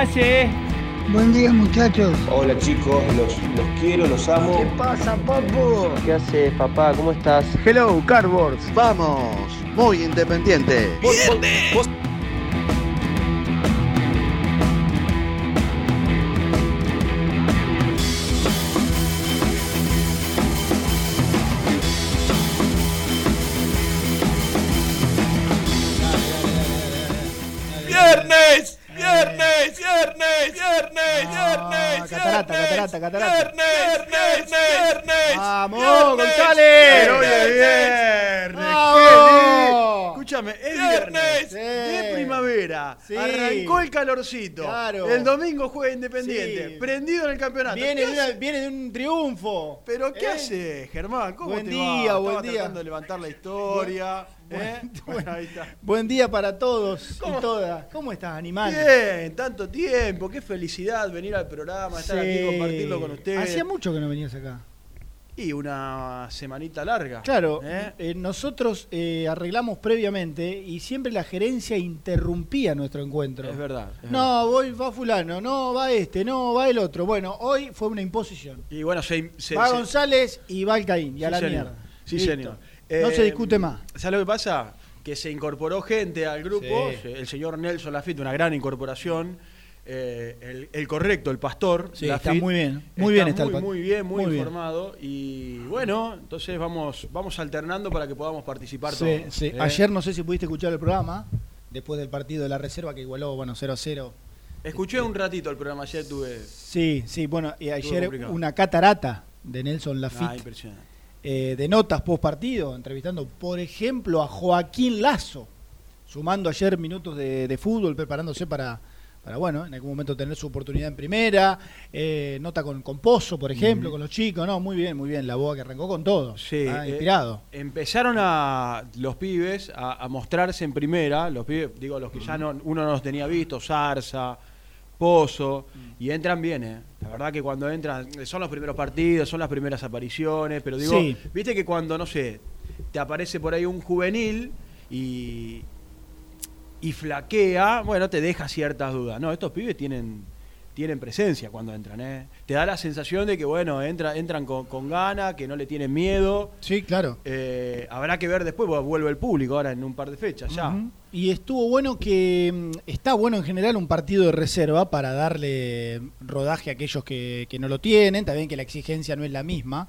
Hace? Buen día muchachos. Hola chicos, los, los quiero, los amo. pasa, papu? ¿Qué haces, papá? ¿Cómo estás? Hello, Cardboards. Vamos. Muy independiente. ¡Viernes! Calorcito. Claro. El domingo juega Independiente. Sí. Prendido en el campeonato. Viene ¿Qué de, una- hace? viene de un triunfo. Pero ¿qué ¿Eh? hace, Germán? ¿Cómo Buen te día, va? buen Estaba día. tratando de levantar la historia. ¿eh? buen- Bueno, ahí está. Buen día para todos ¿Cómo? y todas. ¿Cómo estás, animal? Bien, tanto tiempo, qué felicidad venir al programa, estar Sí. aquí compartirlo con ustedes. Hacía mucho que no venías acá. Y una semanita larga. Claro, ¿eh? eh, nosotros eh, arreglamos previamente y siempre la gerencia interrumpía nuestro encuentro. Es verdad. es No, voy, va fulano, no, va este, no, va el otro. Bueno, hoy fue una imposición. verdad. Y bueno, se, se- va se- González y va Alcaín, y a la señor. mierda. Sí, Listo. señor. No Eh, se discute más. ¿Sabes lo que pasa? Que se incorporó gente al grupo, Sí. el señor Nelson Lafitte, una gran incorporación, eh, el, el correcto, el pastor. Sí, Lafitte, está muy bien, muy bien está el muy, pa- muy bien, muy, muy bien. informado. Y bueno, entonces vamos, vamos alternando para que podamos participar Sí, todos. sí. ¿eh? Ayer no sé si pudiste escuchar el programa, después del partido de la reserva que igualó, bueno, 0 a 0. Escuché un ratito el programa, ayer tuve... Sí, sí, bueno, y ayer complicado. una catarata de Nelson Ah, Lafitte impresionante. eh, de notas post partido, entrevistando, por ejemplo, a Joaquín Lazo, sumando ayer minutos de, de fútbol, preparándose para, para, bueno, en algún momento tener su oportunidad en primera, eh, nota con, con Pozo, por ejemplo, con los chicos, no, muy bien, muy bien, la boa que arrancó con todo, Sí, ah, eh, inspirado. Empezaron a los pibes a, a mostrarse en primera, los pibes, digo, los que ya no, uno no los tenía visto, Zarza, Pozo, y entran bien, ¿eh? La verdad que cuando entran, son los primeros partidos, son las primeras apariciones, pero digo, Sí. viste que cuando, no sé, te aparece por ahí un juvenil y, y flaquea, bueno, te deja ciertas dudas. No, estos pibes tienen tienen presencia cuando entran, ¿eh? Te da la sensación de que, bueno, entra, entran con, con gana, que no le tienen miedo. Sí, claro. Eh, habrá que ver después, porque vuelve el público ahora en un par de fechas ya. Y estuvo bueno que mm, está bueno en general un partido de reserva para darle rodaje a aquellos que, que no lo tienen. También que la exigencia no es la misma,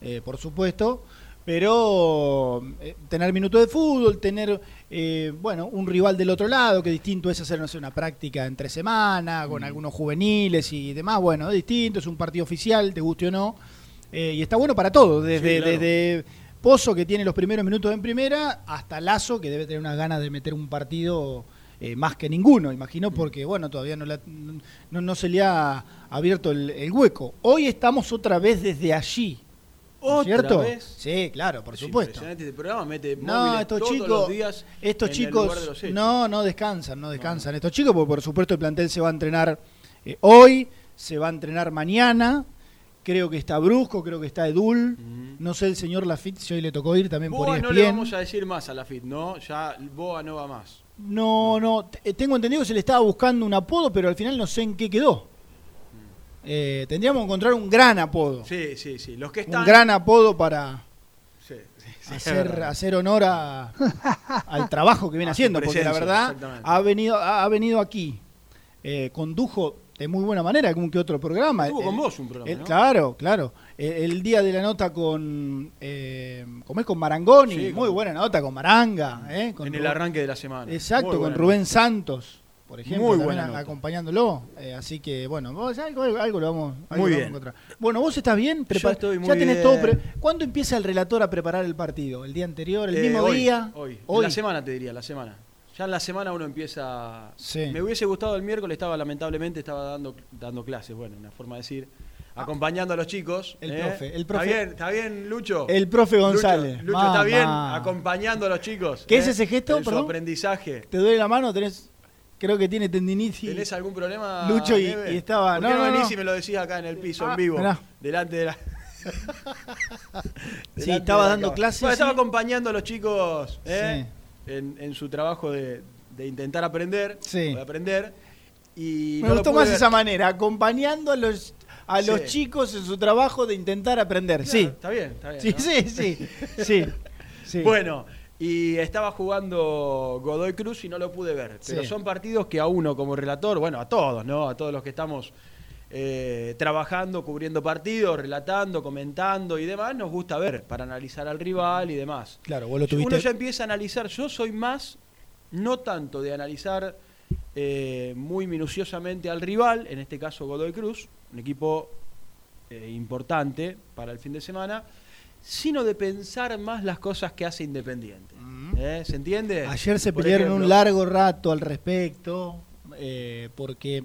eh, por supuesto. Pero eh, tener minutos de fútbol, tener eh, bueno un rival del otro lado, que distinto es hacer no sé, una práctica entre semana, Mm. con algunos juveniles y demás. Bueno, es distinto, es un partido oficial, te guste o no. Eh, y está bueno para todo, desde, Sí, claro. desde Pozo, que tiene los primeros minutos en primera, hasta Lazo, que debe tener unas ganas de meter un partido eh, más que ninguno, imagino, porque bueno, todavía no, la- no, no se le ha abierto el, el hueco. Hoy estamos otra vez desde allí, ¿no es ¿Otra ¿Cierto? vez? Sí, claro, por Es supuesto. este programa, mete No, estos todos chicos, los días estos en el chicos, lugar de los hechos. no, no descansan, no descansan. Estos chicos, porque por supuesto el plantel se va a entrenar eh, hoy, se va a entrenar mañana. Creo que está Brusco, creo que está Edul. No sé el señor Lafitte si hoy le tocó ir también por E Boa ESPN. no le vamos a decir más a la FIT, ¿no? Ya Boa no va más. No, no, tengo entendido que se le estaba buscando un apodo, pero al final no sé en qué quedó. Eh, tendríamos que encontrar un gran apodo. Sí, sí, sí. Los que están. Un gran apodo para Sí, sí, hacer, hacer honor a- al trabajo que viene A haciendo, porque la verdad ha venido, ha ha venido aquí, eh, condujo de muy buena manera algún que otro programa. Estuvo El- con vos un programa, el- ¿no? Claro, claro. El, el día de la nota con, eh, ¿cómo es? Con Marangoni, Sí, muy con- buena nota con Maranga. eh, con en el arranque de la semana. Exacto, con Rubén nota. Santos, por ejemplo, Muy también buena a- acompañándolo. Eh, así que, bueno, vos, algo, algo lo vamos, algo Muy lo bien. vamos a encontrar. Bueno, ¿vos estás bien? Yo Prepa- estoy muy ya tenés bien. todo. pre- ¿Cuándo empieza el relator a preparar el partido? ¿El día anterior? ¿El Eh, mismo hoy, día? Hoy. Hoy. La semana te diría, la semana. Ya en la semana uno empieza. Sí. Me hubiese gustado el miércoles, estaba lamentablemente estaba dando, dando clases, bueno, una forma de decir. Acompañando a los chicos. El ¿eh? profe, el profe- Está bien, está bien, Lucho. El profe González. Lucho, Lucho, está bien acompañando a los chicos. ¿Qué es ese gesto, En su aprendizaje. ¿Te duele la mano? ¿Tenés, creo que tiene tendinitis. ¿Tenés algún problema? Lucho y- estaba- ¿Por no, qué no, no, venís no. y me lo decís acá en el piso, Ah, en vivo? mirá. Delante de la. Sí, estaba dando clases, Bueno, estaba sí. acompañando a los chicos ¿eh? en, en su trabajo de, de intentar aprender. Sí. De aprender. Y Me no gustó más ver. esa manera, acompañando a los, a los chicos en su trabajo de intentar aprender. Claro, sí. Está bien, está bien. Sí, ¿no? sí, sí, sí, sí. Bueno, y estaba jugando Godoy Cruz y no lo pude ver. Pero Sí. son partidos que a uno como relator, bueno, a todos, ¿no? A todos los que estamos eh, trabajando, cubriendo partidos, relatando, comentando y demás, nos gusta ver para analizar al rival y demás. Claro, vos lo Uno tuviste. ya empieza a analizar, yo soy más, no tanto de analizar eh, muy minuciosamente al rival, en este caso Godoy Cruz, un equipo eh, importante para el fin de semana, sino de pensar más las cosas que hace Independiente. ¿Eh? ¿Se entiende? Ayer se Por pelearon ejemplo, un largo rato al respecto, eh, porque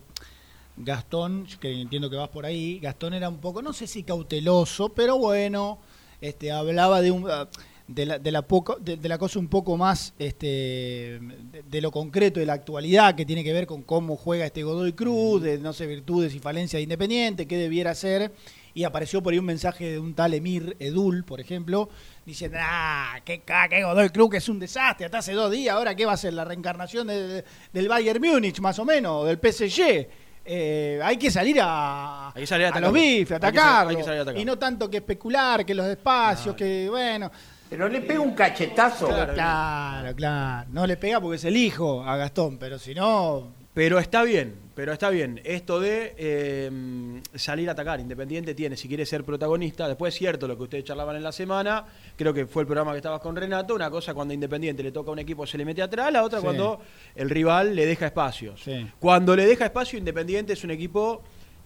Gastón, que entiendo que vas por ahí, Gastón era un poco, no sé si cauteloso, pero bueno, este, hablaba de un ah, de la, de la poco, de, de la cosa un poco más este, de, de lo concreto de la actualidad que tiene que ver con cómo juega este Godoy Cruz, de no sé virtudes y falencias de Independiente, qué debiera hacer y apareció por ahí un mensaje de un tal Emir Edul, por ejemplo, diciendo, ah, qué, ca- qué Godoy Cruz que es un desastre, hasta hace dos días, ahora qué va a ser la reencarnación de- del Bayern Múnich, más o menos, del PSG. Eh, hay que salir a, Hay que salir a a los bifes, a Hay que sal- atacarlo. hay que salir a atacarlo. y no tanto que especular, que los espacios, que bueno. Pero le pega un cachetazo. Claro. Claro, claro. No le pega porque es el hijo a Gastón, pero si no, Pero está bien, pero está bien. Esto de eh, salir a atacar. Independiente tiene, si quiere ser protagonista. Después es cierto lo que ustedes charlaban en la semana. Creo que fue el programa que estabas con Renato. Una cosa cuando Independiente le toca a un equipo se le mete atrás. La otra Sí. cuando el rival le deja espacios. Sí. Cuando le deja espacio, Independiente es un equipo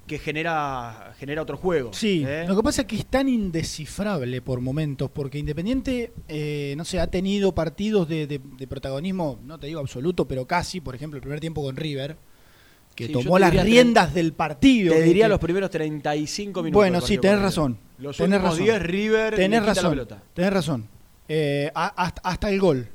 que genera, genera otro juego. Sí, ¿eh? lo que pasa es que es tan indescifrable por momentos, porque Independiente, eh, no sé, ha tenido partidos de, de- de protagonismo, no te digo absoluto, pero casi, por ejemplo, el primer tiempo con River, que Sí, tomó las riendas del partido. Te diría que- los primeros 35 minutos. Bueno, sí, tenés razón. Los tenés razón. 10 River Tenés la razón. pelota. Tenés razón. Eh, hasta, hasta el gol.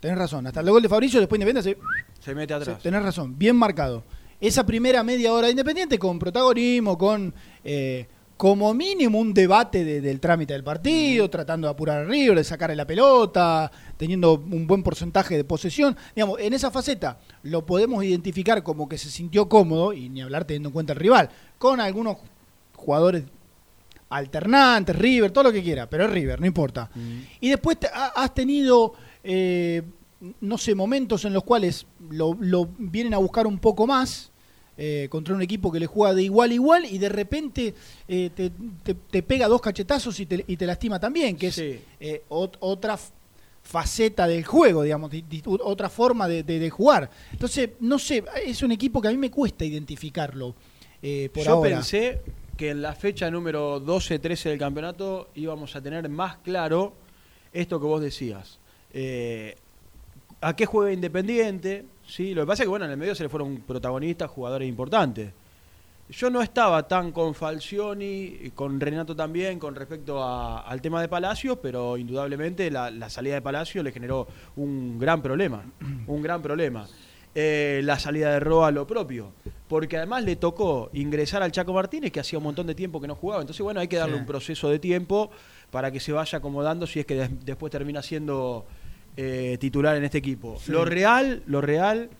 Tenés razón. Hasta el gol de Fabricio, después Independiente se, Se mete atrás. Sí, tenés razón, bien marcado. Esa primera media hora de Independiente con protagonismo, con eh, como mínimo un debate de- del trámite del partido, tratando de apurar a River, de sacarle la pelota, teniendo un buen porcentaje de posesión. Digamos, en esa faceta lo podemos identificar como que se sintió cómodo, y ni hablar teniendo en cuenta el rival, con algunos jugadores alternantes, River, todo lo que quiera, pero es River, no importa. Y después te- ha- has tenido, eh, no sé, momentos en los cuales lo, lo vienen a buscar un poco más eh, contra un equipo que le juega de igual a igual y de repente eh, te, te- te pega dos cachetazos y te, y te lastima también, que Sí. es eh, ot- otra faceta del juego, digamos, di- di- otra forma de, de- de jugar. Entonces, no sé, es un equipo que a mí me cuesta identificarlo eh, por Yo ahora. pensé que en la fecha número 12-13 del campeonato íbamos a tener más claro esto que vos decías. Eh, ¿A qué juega Independiente? ¿Sí? Lo que pasa es que bueno, en el medio se le fueron protagonistas, jugadores importantes. Yo no estaba tan con Falcioni, y con Renato también, con respecto a- al tema de Palacio, pero indudablemente la, la salida de Palacio le generó un gran problema. Un gran problema. Eh, la salida de Roa lo propio. Porque además le tocó ingresar al Chaco Martínez, que hacía un montón de tiempo que no jugaba. Entonces, bueno, hay que darle Sí. un proceso de tiempo para que se vaya acomodando si es que des- después termina siendo eh, titular en este equipo. Sí. Lo real, lo real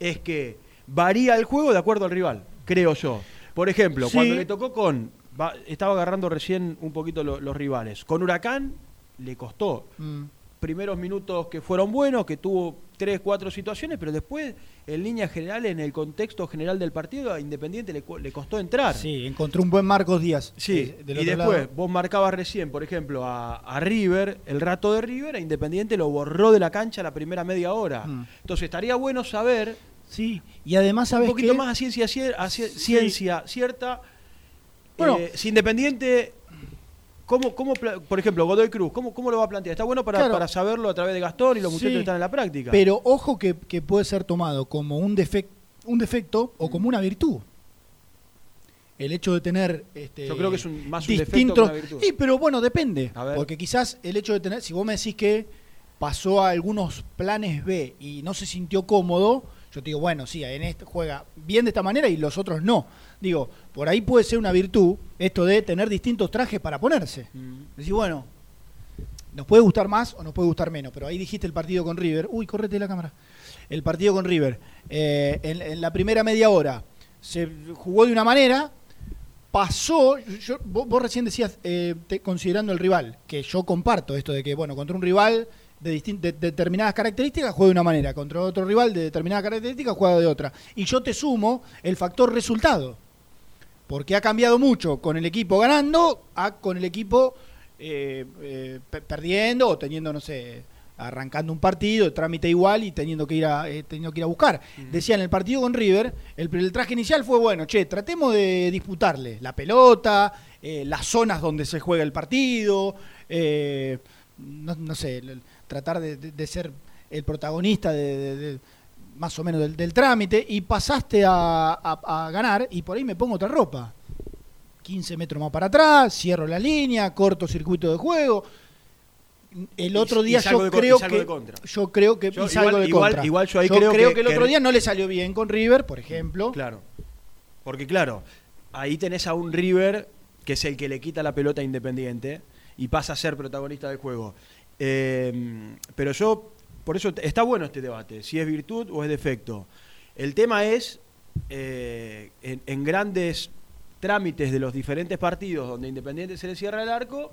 es que varía el juego de acuerdo al rival, creo yo. Por ejemplo, Sí. cuando le tocó con. va- estaba agarrando recién un poquito lo- los rivales. Con Huracán le costó. Mm. Primeros minutos que fueron buenos, que tuvo tres, cuatro situaciones, pero después, en línea general, en el contexto general del partido, a Independiente le, costó entrar. Sí, encontró un buen Marcos Díaz. Sí, eh, del y después lado. vos marcabas recién, por ejemplo, a, a River, el rato de River, a Independiente lo borró de la cancha la primera media hora. Mm. Entonces estaría bueno saber Sí, y además sabes un poquito qué? más a ciencia, a ciencia cierta. Bueno. eh, si Independiente, ¿cómo, cómo, por ejemplo, Godoy Cruz, ¿cómo, ¿cómo lo va a plantear? Está bueno para, Claro. para saberlo a través de Gastón y los Sí. muchachos que están en la práctica. Pero ojo que, que puede ser tomado como un, defec- un defecto o como una virtud. El hecho de tener este, Yo creo que es un- más un defecto que distintos. una virtud. Sí, pero bueno, depende. Porque quizás el hecho de tener, si vos me decís que pasó a algunos planes B y no se sintió cómodo, yo te digo, bueno, sí, en este juega bien de esta manera y los otros no. Digo, por ahí puede ser una virtud esto de tener distintos trajes para ponerse. Mm. Decís, bueno, nos puede gustar más o nos puede gustar menos, pero ahí dijiste el partido con River. Uy, correte la cámara. El partido con River. Eh, en, en la primera media hora se jugó de una manera, pasó. yo- vos, vos recién decías, eh, te- considerando el rival, que yo comparto esto de que, bueno, contra un rival de, de determinadas características juega de una manera, contra otro rival de determinadas características juega de otra. Y yo te sumo el factor resultado porque ha cambiado mucho con el equipo ganando a con el equipo eh, eh, pe- perdiendo o teniendo, no sé, arrancando un partido, trámite igual y teniendo que ir a, eh, teniendo que ir a buscar. Decía en el partido con River, el, el traje inicial fue bueno, che, tratemos de disputarle la pelota, eh, las zonas donde se juega el partido, eh, no, no sé, tratar de, de- de ser el protagonista de, más o menos del, del trámite y pasaste a, a- a ganar y por ahí me pongo otra ropa. 15 metros más para atrás, cierro la línea, corto circuito de juego. El otro y día yo creo que de contra. yo creo que Yo igual- de igual- contra. igual yo ahí creo que- el otro que- día no le salió bien con River, por ejemplo. Claro. Porque claro, ahí tenés a un River que es el que le quita la pelota a Independiente y pasa a ser protagonista del juego. Eh, pero yo, por eso está bueno este debate, si es virtud o es defecto. El tema es, eh, en, en grandes trámites de los diferentes partidos donde Independiente se le cierra el arco,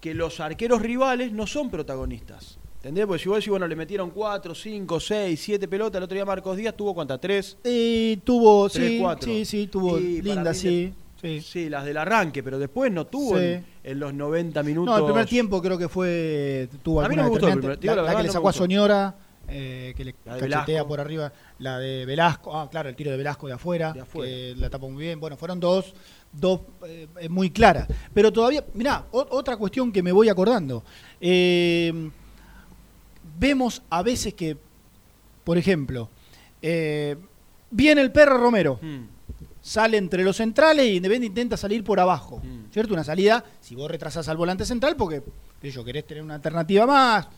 que los arqueros rivales no son protagonistas. ¿Entendés? Porque si vos decís, bueno, le metieron 4, 5, 6, 7 pelotas, el otro día Marcos Díaz tuvo cuántas, 3, Y tuvo, Tres, sí, cuatro. sí, sí, tuvo Y linda, sí. Sí. Sí, las del arranque, pero después no tuvo Sí. en, en los 90 minutos. No, el primer tiempo creo que fue tuvo A mí alguna no me gustó el determinante. primer- digo la, la la verdad, que le no me sacó a. Soñora, eh, que le cachetea Velasco. por arriba, la de Velasco, ah, claro, el tiro de Velasco de afuera, De afuera. que la tapó muy bien. Bueno, fueron dos, dos eh, muy claras. Pero todavía, mirá, o- otra cuestión que me voy acordando. Eh, vemos a veces que, por ejemplo, viene el perro Romero Mm, sale entre los centrales y Independiente intenta salir por abajo. Mm. ¿Cierto? Una salida, si vos retrasás al volante central, porque yo, querés tener una alternativa más.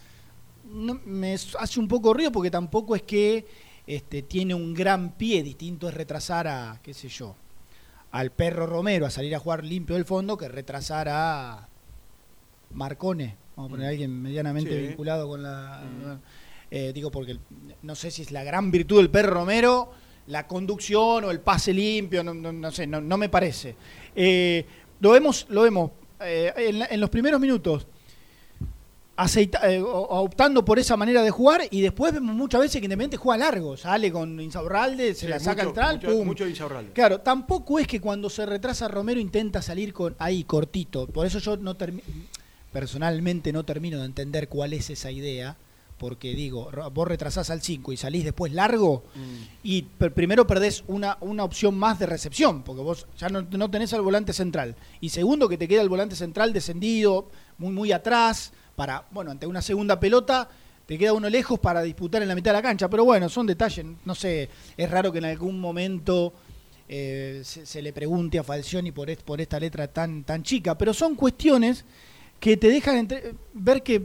No, me hace un poco ruido porque tampoco es que este, tiene un gran pie. Distinto es retrasar a, qué sé yo, al perro Romero a salir a jugar limpio del fondo que retrasar a Marcone. Vamos a poner a alguien medianamente Sí. vinculado con la. Mm. Eh, digo, porque no sé si es la gran virtud del perro Romero, la conducción o el pase limpio, no, no- no sé, no, no me parece. Eh, lo vemos, lo vemos eh, en, en los primeros minutos aceita- eh, optando por esa manera de jugar y después vemos muchas veces que Independiente juega largo, sale con Insaurralde, se sí, la saca mucho- al tral, mucho, pum. mucho Insaurralde. Claro, tampoco es que cuando se retrasa Romero intenta salir con ahí cortito. Por eso yo no termi- personalmente no termino de entender cuál es esa idea. Porque digo, vos retrasás al 5 y salís después largo Mm. y primero perdés una, una opción más de recepción, porque vos ya no, no tenés al volante central. Y segundo, que te queda el volante central descendido, muy, muy atrás, para, bueno, ante una segunda pelota, te queda uno lejos para disputar en la mitad de la cancha. Pero bueno, son detalles, no sé, es raro que en algún momento eh, se, se le pregunte a Falcioni por, est- por esta letra tan, tan chica, pero son cuestiones que te dejan entre- ver que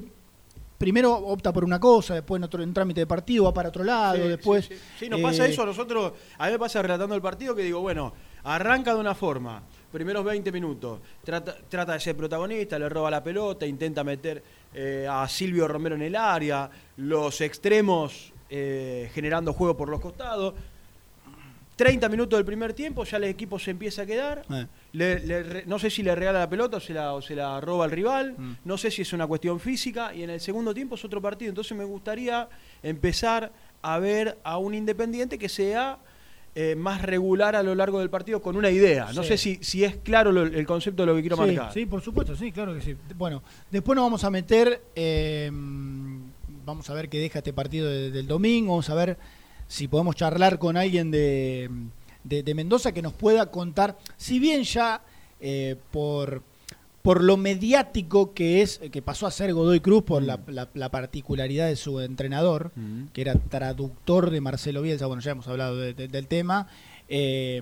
primero opta por una cosa, después en otro en trámite de partido va para otro lado, Sí, después... Sí, sí. Sí, nos pasa eh, eso a nosotros. A mí me pasa relatando el partido que digo, bueno, arranca de una forma, primeros 20 minutos, trata, trata de ser protagonista, le roba la pelota, intenta meter eh, a Silvio Romero en el área, los extremos eh, generando juego por los costados. 30 minutos del primer tiempo, ya el equipo se empieza a quedar. eh. Le- le re- no sé si le regala la pelota o se la, o se la roba al rival. Mm. No sé si es una cuestión física. Y en el segundo tiempo es otro partido. Entonces me gustaría empezar a ver a un independiente que sea eh, más regular a lo largo del partido con una idea. No Sí. sé si, si es claro lo- el concepto de lo que quiero sí, marcar. Sí, por supuesto, sí, claro que sí. Bueno, después nos vamos a meter, eh, vamos a ver qué deja este partido de- del domingo, vamos a ver si podemos charlar con alguien de, de- de Mendoza que nos pueda contar, si bien ya eh, por, por lo mediático que es, que pasó a ser Godoy Cruz por la, la- la particularidad de su entrenador, Mm. que era traductor de Marcelo Bielsa, bueno, ya hemos hablado de- de- del tema, eh,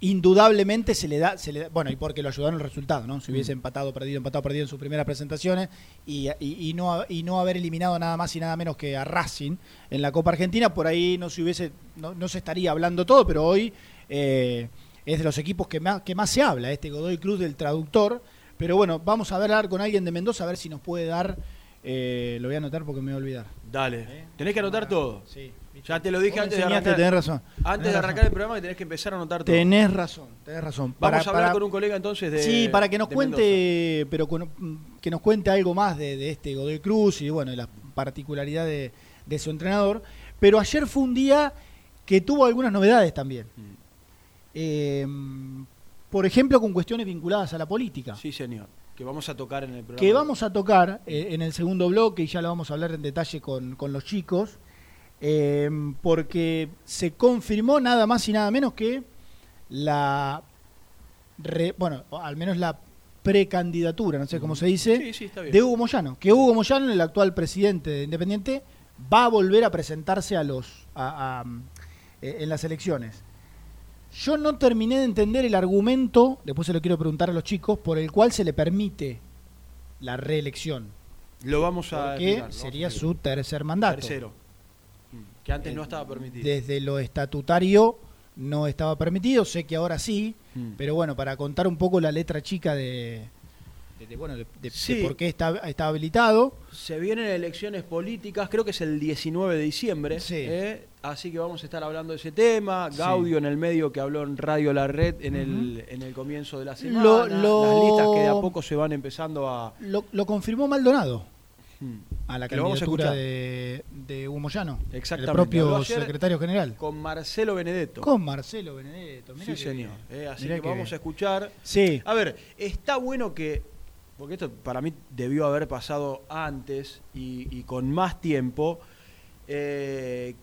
indudablemente se le da, se le da- bueno, y porque lo ayudaron el resultado, ¿no? Si hubiese empatado, perdido, empatado, perdido en sus primeras presentaciones y, y- y no, y no haber eliminado nada más y nada menos que a Racing en la Copa Argentina, por ahí no se hubiese, no, no se estaría hablando todo, pero hoy eh, es de los equipos que más, que más se habla, este Godoy Cruz del traductor. Pero bueno, vamos a hablar con alguien de Mendoza a ver si nos puede dar. eh, lo voy a anotar porque me voy a olvidar. Dale. ¿Eh? Tenés que anotar todo. Sí. Ya te lo dije antes de arrancar. Tenés razón. Antes tenés de arrancar razón. el programa que tenés que empezar a anotar todo. Tenés razón, tenés razón. Vamos a hablar para- con un colega entonces de. sí, para que nos cuente, pero con- que nos cuente algo más de, de este Godoy Cruz y bueno, de la particularidad de, de su entrenador. Pero ayer fue un día que tuvo algunas novedades también. Mm. Eh, por ejemplo, con cuestiones vinculadas a la política. Sí, señor. Que vamos a tocar en el programa. que vamos a tocar eh, en el segundo bloque y ya lo vamos a hablar en detalle con, con los chicos, eh, porque se confirmó nada más y nada menos que la, re- bueno, al menos la precandidatura, no sé cómo se dice, Sí, sí, está bien. de Hugo Moyano, que Hugo Moyano, el actual presidente de Independiente, va a volver a presentarse a los a- a, eh, en las elecciones. Yo no terminé de entender el argumento, después se lo quiero preguntar a los chicos, por el cual se le permite la reelección. Lo vamos a. A sería su tercer mandato. Tercero. Que antes no estaba permitido. Desde lo estatutario no estaba permitido, sé que ahora sí, Mm. pero bueno, para contar un poco la letra chica de, de- de, bueno, de, Sí. por qué está, está habilitado. Se vienen elecciones políticas, creo que es el 19 de diciembre. Sí. ¿eh? Así que vamos a estar hablando de ese tema. Gaudio en el medio que habló en Radio La Red en, el, en el comienzo de la semana. Lo- lo- Las listas que de a poco se van empezando a. Lo, lo confirmó Maldonado. A la Que lo vamos a candidatura escuchar. de, de Hugo Moyano, Exactamente. el propio secretario general. Con Marcelo Benedetto. Con Marcelo Benedetto. mirá sí, señor. ¿eh? Así Mirá que vamos a escuchar. Sí, A ver, está bueno que, porque esto para mí debió haber pasado antes y, y con más tiempo, eh,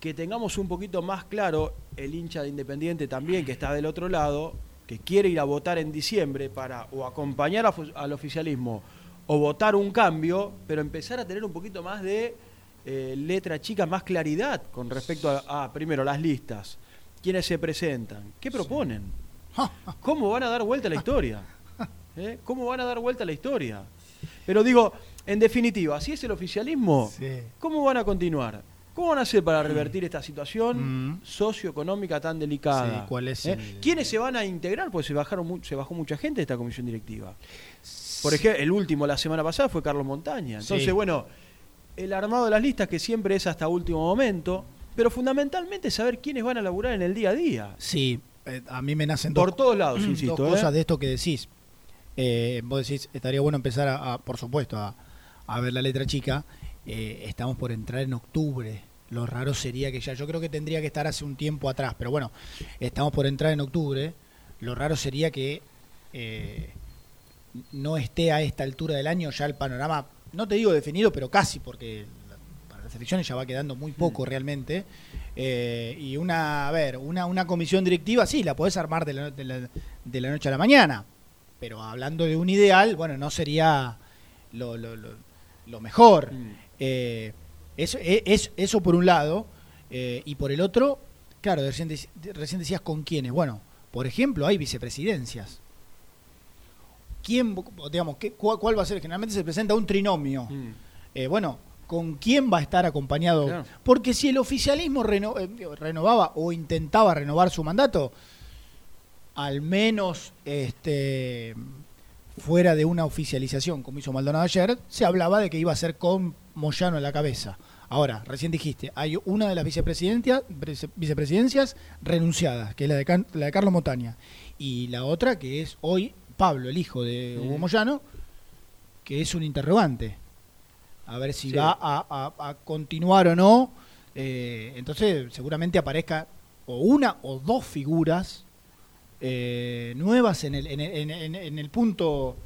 que tengamos un poquito más claro el hincha de Independiente también, que está del otro lado, que quiere ir a votar en diciembre para o acompañar a al oficialismo o votar un cambio, pero empezar a tener un poquito más de eh, letra chica, más claridad con respecto a, a, primero, las listas, quiénes se presentan, qué proponen. ¿Cómo van a dar vuelta a la historia? ¿Eh? ¿Cómo van a dar vuelta a la historia? Pero digo, en definitiva, si es el oficialismo, Sí. ¿cómo van a continuar? ¿Cómo van a hacer para revertir esta situación Mm. socioeconómica tan delicada? Sí, ¿cuál es ¿Eh? el- ¿Quiénes se van a integrar? Pues se bajaron se bajó mucha gente de esta comisión directiva. Por ejemplo, el último la semana pasada fue Carlos Montaña. Entonces, Sí. bueno, el armado de las listas que siempre es hasta último momento, pero fundamentalmente saber quiénes van a laburar en el día a día. sí, eh, a mí me nacen Por dos, todos lados, dos insisto. ¿eh? cosas de esto que decís. Vos decís, estaría bueno empezar, a, a, por supuesto, a, a ver la letra chica. Eh, estamos por entrar en octubre. Lo raro sería que ya, yo creo que tendría que estar hace un tiempo atrás, pero bueno, estamos por entrar en octubre. Lo raro sería que eh, no esté a esta altura del año ya el panorama, no te digo definido, pero casi, porque para las elecciones ya va quedando muy poco realmente. Eh, y una, a ver, una, una comisión directiva, sí, la podés armar de la, de la- de la noche a la mañana, pero hablando de un ideal, bueno, no sería lo, lo- lo- lo mejor. Mm. Eh, eso, e- es- eso por un lado, eh, y por el otro, claro, recién, dec- recién decías con quiénes. Bueno, por ejemplo, hay vicepresidencias. ¿Quién, digamos, qué, cuál, cuál va a ser? Generalmente se presenta un trinomio. Mm. Eh, bueno, ¿con quién va a estar acompañado? Claro. Porque si el oficialismo reno- eh, renovaba o intentaba renovar su mandato, al menos este, fuera de una oficialización, como hizo Maldonado ayer, se hablaba de que iba a ser con Moyano en la cabeza. Ahora, recién dijiste, hay una de las vicepresidencias, vicepresidencias renunciadas, que es la de, Can- la de Carlos Montaña, y la otra que es hoy Pablo, el hijo de Hugo. Moyano, que es un interrogante. A ver si Sí. va a, a- a continuar o no. Eh, entonces, seguramente aparezca o una o dos figuras eh, nuevas en el, en el, en- en- en el punto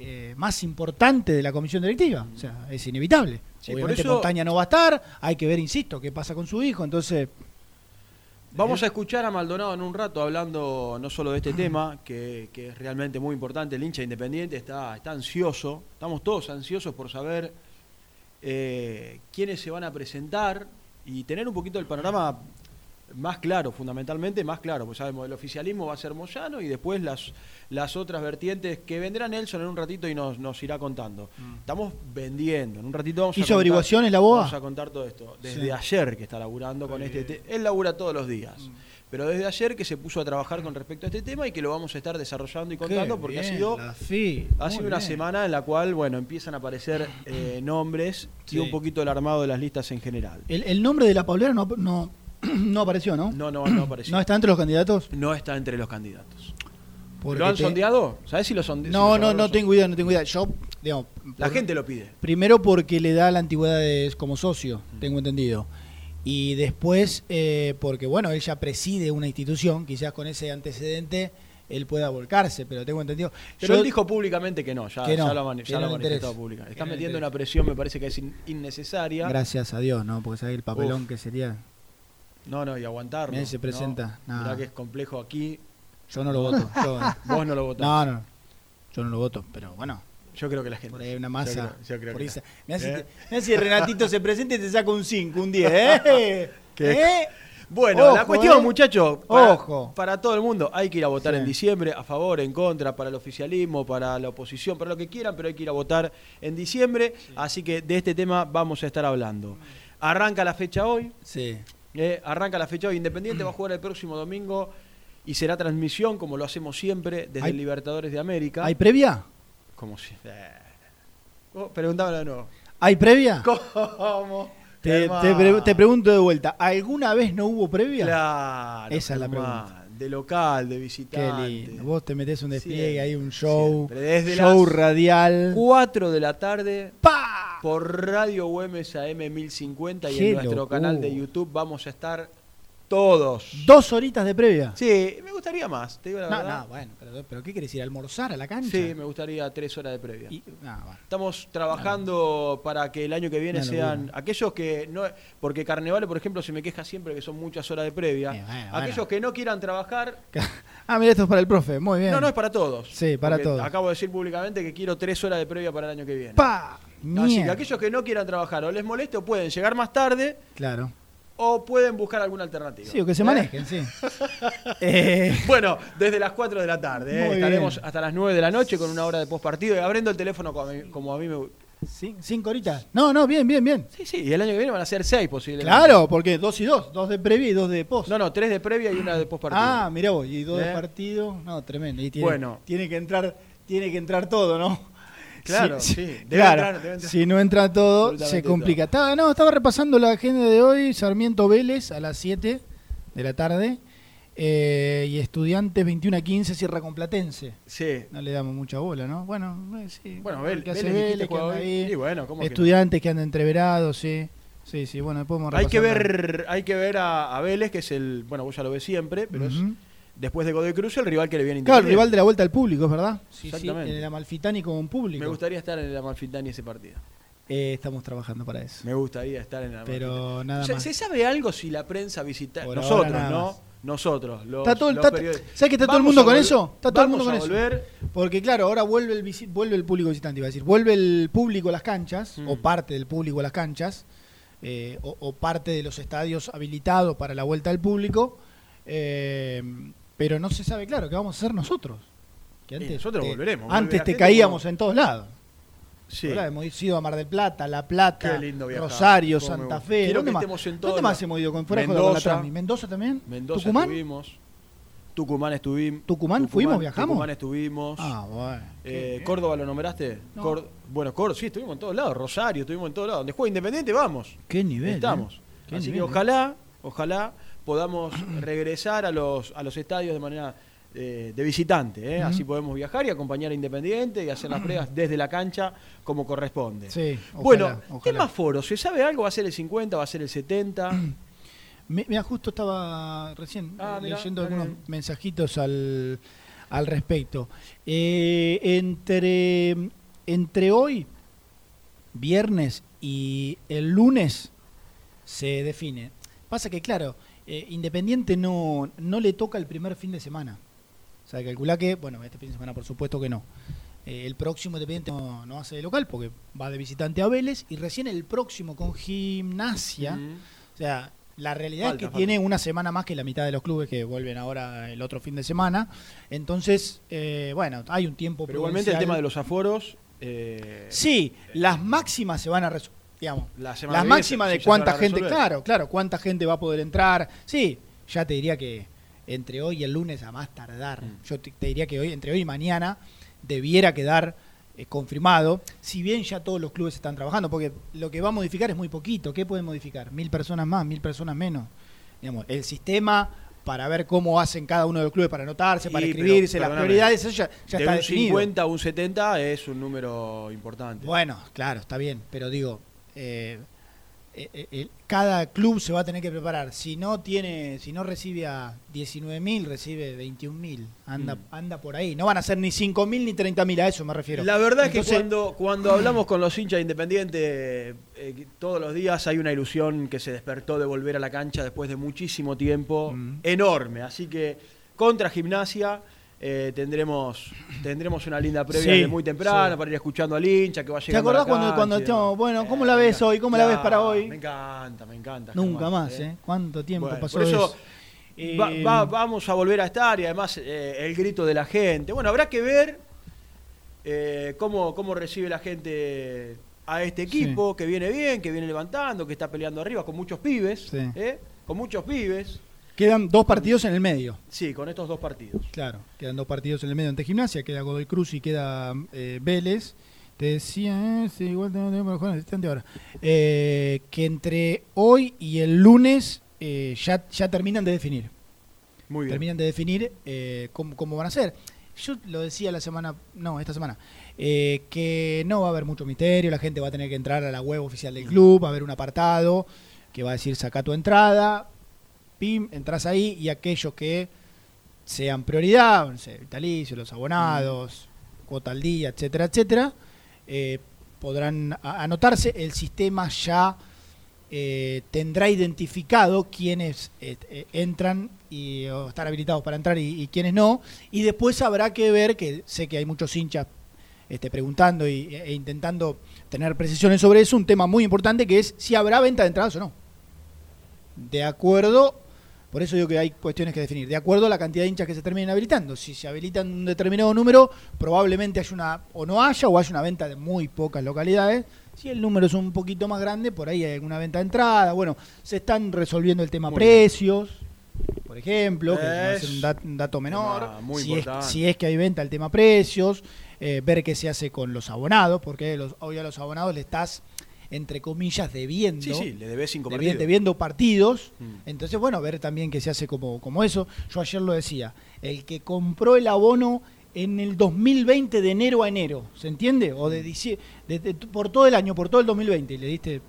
eh, más importante de la comisión directiva. O sea, es inevitable. Sí, por eso- Montaña no va a estar, hay que ver, insisto, qué pasa con su hijo. Entonces, Vamos a escuchar a Maldonado en un rato hablando no solo de este tema, que, que es realmente muy importante. El hincha independiente está, está ansioso, estamos todos ansiosos por saber eh, quiénes se van a presentar y tener un poquito el panorama más claro, fundamentalmente más claro. Pues sabemos, el oficialismo va a ser Moyano y después las, las otras vertientes que vendrá Nelson en un ratito y nos, nos irá contando. Estamos vendiendo, en un ratito vamos a ¿Hizo contar- averiguaciones la BOA? Vamos a contar todo esto. Desde Sí. ayer que está laburando con este tema. Él labura todos los días. Mm. Pero desde ayer que se puso a trabajar con respecto a este tema y que lo vamos a estar desarrollando y contando qué porque ha sido, ha sido una bien. semana en la cual, bueno, empiezan a aparecer eh, nombres Sí. y un poquito el armado de las listas en general. el, el nombre de la Paulera no, no, no apareció, ¿no? No, no, no apareció. ¿No está entre los candidatos? No está entre los candidatos. Porque ¿Lo han te- sondeado? ¿Sabes si lo sondearon? No, no, no tengo idea, no tengo idea. Yo, digamos, La por- gente lo pide. Primero porque le da la antigüedad de- como socio, tengo entendido. Y después eh, porque, bueno, ella preside una institución, quizás con ese antecedente él pueda volcarse, pero tengo entendido. Pero Yo- él dijo públicamente que no, ya, Que no, ya lo, ya no manifestado no le metiendo una presión, me parece que es in- innecesaria. Gracias a Dios, ¿no? Porque sabes el papelón Uf. que sería. No, no, y aguantarlo. Mirá, se presenta. No. Mirá que es complejo aquí. Yo no lo voto. Yo, Vos no lo votás. no, no. Yo no lo voto, pero bueno. Yo creo que la gente. Por ahí hay una Yo masa. creo- yo creo por la- mirá si, ¿Eh? te- mirá si Renatito se presenta y te saca un 5, un 10. ¿eh? ¿Qué? ¿Eh? Bueno, la Ojo, cuestión, eh. muchachos, para, Ojo. para todo el mundo, hay que ir a votar Sí. en diciembre, a favor, en contra, para el oficialismo, para la oposición, para lo que quieran, pero hay que ir a votar en diciembre. Así que de este tema vamos a estar hablando. Arranca la fecha hoy, Sí. Eh, arranca la fecha hoy. Independiente va a jugar el próximo domingo y será transmisión, como lo hacemos siempre, desde ¿Hay- el Libertadores de América. ¿Hay previa? Como si. Eh. Oh, de nuevo. ¿Hay previa? ¿Cómo? Te, te Hermano. pre- te pregunto de vuelta, ¿alguna vez no hubo previa? Claro. Esa es la Germán, De local, de Qué visitante. lindo. Vos te metés un despliegue, Siempre, hay un show. Desde show las radial. 4 de la tarde ¡Pa! por Radio Güemes AM 1050 y Qué en nuestro locura. canal de YouTube vamos a estar todos. Dos horitas de previa. Sí, me gustaría más, te digo la No, verdad. no, bueno, pero, pero ¿qué querés ir a almorzar a la cancha? Sí, me gustaría tres horas de previa. Y- no, bueno. Estamos trabajando para que el año que viene sean aquellos que no porque Carnevale, por ejemplo, se me queja siempre que son muchas horas de previa. Eh, bueno, aquellos bueno. que no quieran trabajar, Ah, mira, esto es para el profe, muy bien. no, no es para todos. Sí, para todos. Acabo de decir públicamente que quiero tres horas de previa para el año que viene. ¡Pa! Así que aquellos que no quieran trabajar o les moleste o pueden llegar más tarde Claro. O pueden buscar alguna alternativa. Sí, o que se ¿Eh? manejen, sí. Eh, Bueno, desde las 4 de la tarde. ¿eh? Estaremos bien. hasta las 9 de la noche con una hora de postpartido y abriendo el teléfono como a mí, como a mí me gusta. ¿cin- ¿Cinco horitas? No, no, bien, bien, bien. Sí, sí, y el año que viene van a ser 6 posiblemente. Claro, porque dos y dos. Dos de previa y dos de post. No, no, 3 de previa y una de postpartido. ah, mirá vos, y dos de ¿Eh? partido. No, tremendo. Y tiene, Bueno. tiene que entrar, tiene que entrar todo, ¿no? Claro, Si- sí, debe claro, entrar, debe entrar. si no entra todo, se complica. Estaba, no, estaba repasando la agenda de hoy, Sarmiento Vélez a las 7 de la tarde, eh, y Estudiantes 21 a 15, Sierra con Platense. Sí. No le damos mucha bola, ¿no? Bueno, eh, sí. Bueno, Vélez, hace Vélez, que anda ahí. Y bueno, ¿cómo que no? Estudiantes que andan entreverados, sí. Sí, sí, bueno, podemos Hay que ver, hay que ver a, a Vélez, que es el, bueno, vos ya lo ves siempre, pero es Ujú. Después de Godoy Cruz el rival que le viene Claro, el rival de la vuelta al público, es verdad. Sí, sí, Exactamente. en el Amalfitani con un público. Me gustaría estar en el Amalfitani ese partido. Eh, estamos trabajando para eso. Me gustaría estar en el Pero Amalfitani. nada ¿Se, más. se sabe algo si la prensa visita? Por Nosotros, nada ¿no? más. Nosotros, los, Está todo los está-. ¿sabes que está todo el mundo con eso? Está todo el mundo con eso. volver. Porque claro, ahora vuelve el, visi- vuelve el público visitante, iba a decir. Vuelve el público a las canchas, Mm. o parte del público a las canchas, eh, o, o parte de los estadios habilitados para la vuelta del público. eh, pero no se sabe claro qué vamos a hacer nosotros. Que antes nosotros te- volveremos, Antes te caíamos como- en todos lados. Sí. Hemos ido a Mar del Plata, La Plata, lindo. Rosario, Cómo Santa. Fe. Quiero ¿Dónde que más? en ¿Dónde más hemos ido con fuera joda con la Mendoza. ¿Mendoza también? Mendoza ¿Tucumán? estuvimos. Tucumán estuvimos. ¿Tucumán? ¿Fuimos? ¿Viajamos? Tucumán estuvimos. Ah, bueno. Eh, ¿Córdoba lo nombraste? No. Bueno, Córdoba, sí, estuvimos en todos lados. Rosario, estuvimos en todos lados. Donde juega Independiente, vamos. Qué nivel. Estamos. ¿eh? Qué Así nivel, que ojalá, ojalá podamos regresar a los, a los estadios de manera eh, de visitante. ¿eh? Así podemos viajar y acompañar a Independiente y hacer las pruebas desde la cancha como corresponde. Sí, ojalá, bueno, ojalá. tema foro. ¿Se sabe algo? ¿Va a ser el 50? ¿Va a ser el 70? Mi- Mira, justo estaba recién Ah, eh, mirá, leyendo algunos mensajitos al, al respecto. Entre, entre hoy, viernes y el lunes se define. Pasa que, claro, eh, Independiente no, no le toca el primer fin de semana. O sea, calcula que, bueno, este fin de semana por supuesto que no. Eh, el próximo Independiente no, no hace de local porque va de visitante a Vélez y recién el próximo con Gimnasia. Mm. O sea, la realidad Falta, es que falta. tiene una semana más que la mitad de los clubes que vuelven ahora el otro fin de semana. Entonces, eh, bueno, hay un tiempo. Pero igualmente el tema de los aforos. eh, Sí, las máximas se van a resolver. Digamos, La semana las máximas de cuánta gente, claro, claro, cuánta gente va a poder entrar. Sí, ya te diría que entre hoy y el lunes a más tardar. Mm. Yo te, te diría que hoy, entre hoy y mañana, debiera quedar eh, confirmado. Si bien ya todos los clubes están trabajando, porque lo que va a modificar es muy poquito. ¿Qué pueden modificar? Mil personas más, mil personas menos. Digamos, el sistema para ver cómo hacen cada uno de los clubes para anotarse, para Sí, pero, escribirse, las prioridades, eso ya, ya de está un definido. 50 a un 70 es un número importante. Bueno, claro, está bien, pero digo, eh, eh, eh, cada club se va a tener que preparar. Si no tiene, si no recibe a 19.000, recibe 21.000. Anda, Mm. anda por ahí. No van a ser ni 5.000 ni 30.000, a eso me refiero. La verdad es que cuando, cuando hablamos con los hinchas de Independiente, eh, que todos los días hay una ilusión que se despertó de volver a la cancha después de muchísimo tiempo, Mm. enorme. Así que contra Gimnasia eh, tendremos tendremos una linda previa Sí, de muy temprano sí. para ir escuchando al hincha que va a ¿Te acordás cuando, cuando estamos, bueno, cómo la ves hoy? ¿Cómo la ves para hoy? Me encanta, me encanta. Nunca más, ¿eh? ¿Cuánto tiempo Bueno, pasó por eso, eso? Eh, Va- va- vamos a volver a estar y además eh, el grito de la gente. Bueno, habrá que ver eh, cómo, cómo recibe la gente a este equipo, que viene bien, que viene levantando, que está peleando arriba, con muchos pibes. Sí. ¿eh? Con muchos pibes. Quedan dos partidos en el medio. Sí, con estos dos partidos. Claro, quedan dos partidos en el medio ante Gimnasia, queda Godoy Cruz y queda eh, Vélez. Te decía, eh, sí, igual el instante ahora. Eh, que entre hoy y el lunes eh, ya, ya terminan de definir. Muy bien. Terminan de definir eh, cómo, cómo van a ser. Yo lo decía la semana, no, esta semana, eh, que no va a haber mucho misterio, la gente va a tener que entrar a la web oficial del club, va a haber un apartado que va a decir saca tu entrada, pim, entras ahí y aquellos que sean prioridad, no sé, vitalicio, los abonados, cuota al día, etcétera, etcétera, eh, podrán anotarse. El sistema ya eh, tendrá identificado quiénes eh, eh, entran y o están habilitados para entrar y, y quiénes no. Y después habrá que ver, que sé que hay muchos hinchas este, preguntando y, e intentando tener precisiones sobre eso, un tema muy importante que es si habrá venta de entradas o no. De acuerdo, por eso digo que hay cuestiones que definir, de acuerdo a la cantidad de hinchas que se terminen habilitando. Si se habilitan un determinado número, probablemente haya una, o no haya, o haya una venta de muy pocas localidades. Si el número es un poquito más grande, por ahí hay alguna venta de entrada. Bueno, se están resolviendo el tema Muy bien. precios, por ejemplo, que un, Es dat- un dato menor. muy si, es, importante. si es que hay venta, el tema precios, eh, ver qué se hace con los abonados, porque los, hoy a los abonados le estás, entre comillas, debiendo Sí, sí, le debes cinco debi- partidos. debiendo partidos. Mm. Entonces, bueno, ver también qué se hace como, como eso. Yo ayer lo decía, el que compró el abono en el 2020 de enero a enero, ¿se entiende? O de, dicie- de- de- por todo el año, por todo el 2020, y le diste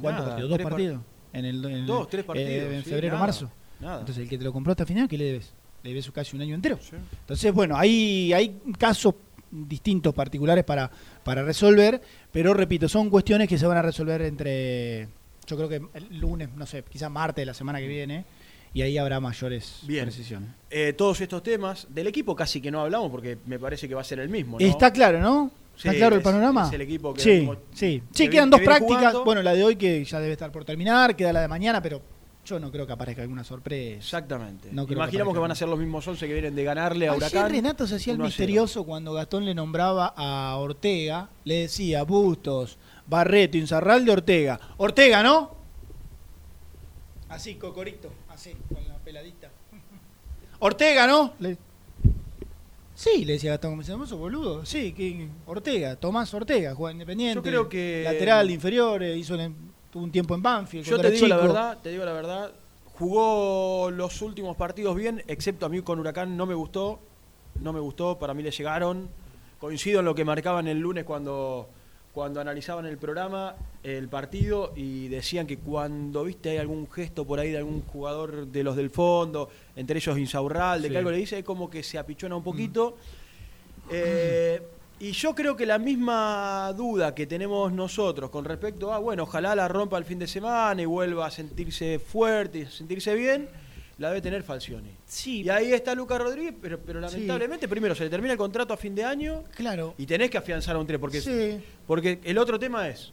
¿cuántos partidos? ¿Dos par- partidos? En el, en el- Dos, tres eh, partidos, en sí, febrero, nada, marzo. nada. Entonces, el que te lo compró hasta final, ¿qué le debes? Le debes casi un año entero. Sí. Entonces, bueno, hay, hay casos distintos, particulares para, para resolver, pero repito, son cuestiones que se van a resolver entre, yo creo que el lunes, no sé, quizás martes de la semana que viene, y ahí habrá mayores Bien. precisiones. Eh, todos estos temas, del equipo casi que no hablamos porque me parece que va a ser el mismo. ¿no? ¿Está claro, no? ¿Está Sí, claro el es- panorama? es el equipo que sí, venimos- sí. Sí, quedan que dos prácticas. jugando. Bueno, la de hoy que ya debe estar por terminar, queda la de mañana, pero Yo no creo que aparezca alguna sorpresa. Exactamente. No que Imaginamos que, aparezca. van a ser los mismos 11 que vienen de ganarle a Ayer Huracán. Renato se hacía el 1 a 0. misterioso cuando Gastón le nombraba a Ortega, le decía Bustos, Barreto, Inzarralde, Ortega. Ortega, ¿no? Así, cocorito, así, con la peladita. Ortega, ¿no? Le- Sí, le decía Gastón dice, "Vos boludo. Sí, que Ortega, Tomás Ortega, juega independiente. Yo creo que- Lateral, inferior, eh, hizo en- tuvo un tiempo en Banfield. Yo te digo la verdad, te digo la verdad. Jugó los últimos partidos bien, excepto a mí con Huracán no me gustó. No me gustó, para mí le llegaron. Coincido en lo que marcaban el lunes cuando, cuando analizaban el programa, el partido, y decían que cuando viste hay algún gesto por ahí de algún jugador de los del fondo, entre ellos Insaurral, de Sí. que algo le dice, es como que se apichona un poquito. Eh, y yo creo que la misma duda que tenemos nosotros con respecto a, bueno, ojalá la rompa el fin de semana y vuelva a sentirse fuerte y a sentirse bien, la debe tener Falcioni. Sí, Y ahí está Lucas Rodríguez, pero, pero lamentablemente, primero se le termina el contrato a fin de año claro. y tenés que afianzar a un 3, porque, Sí. porque el otro tema es,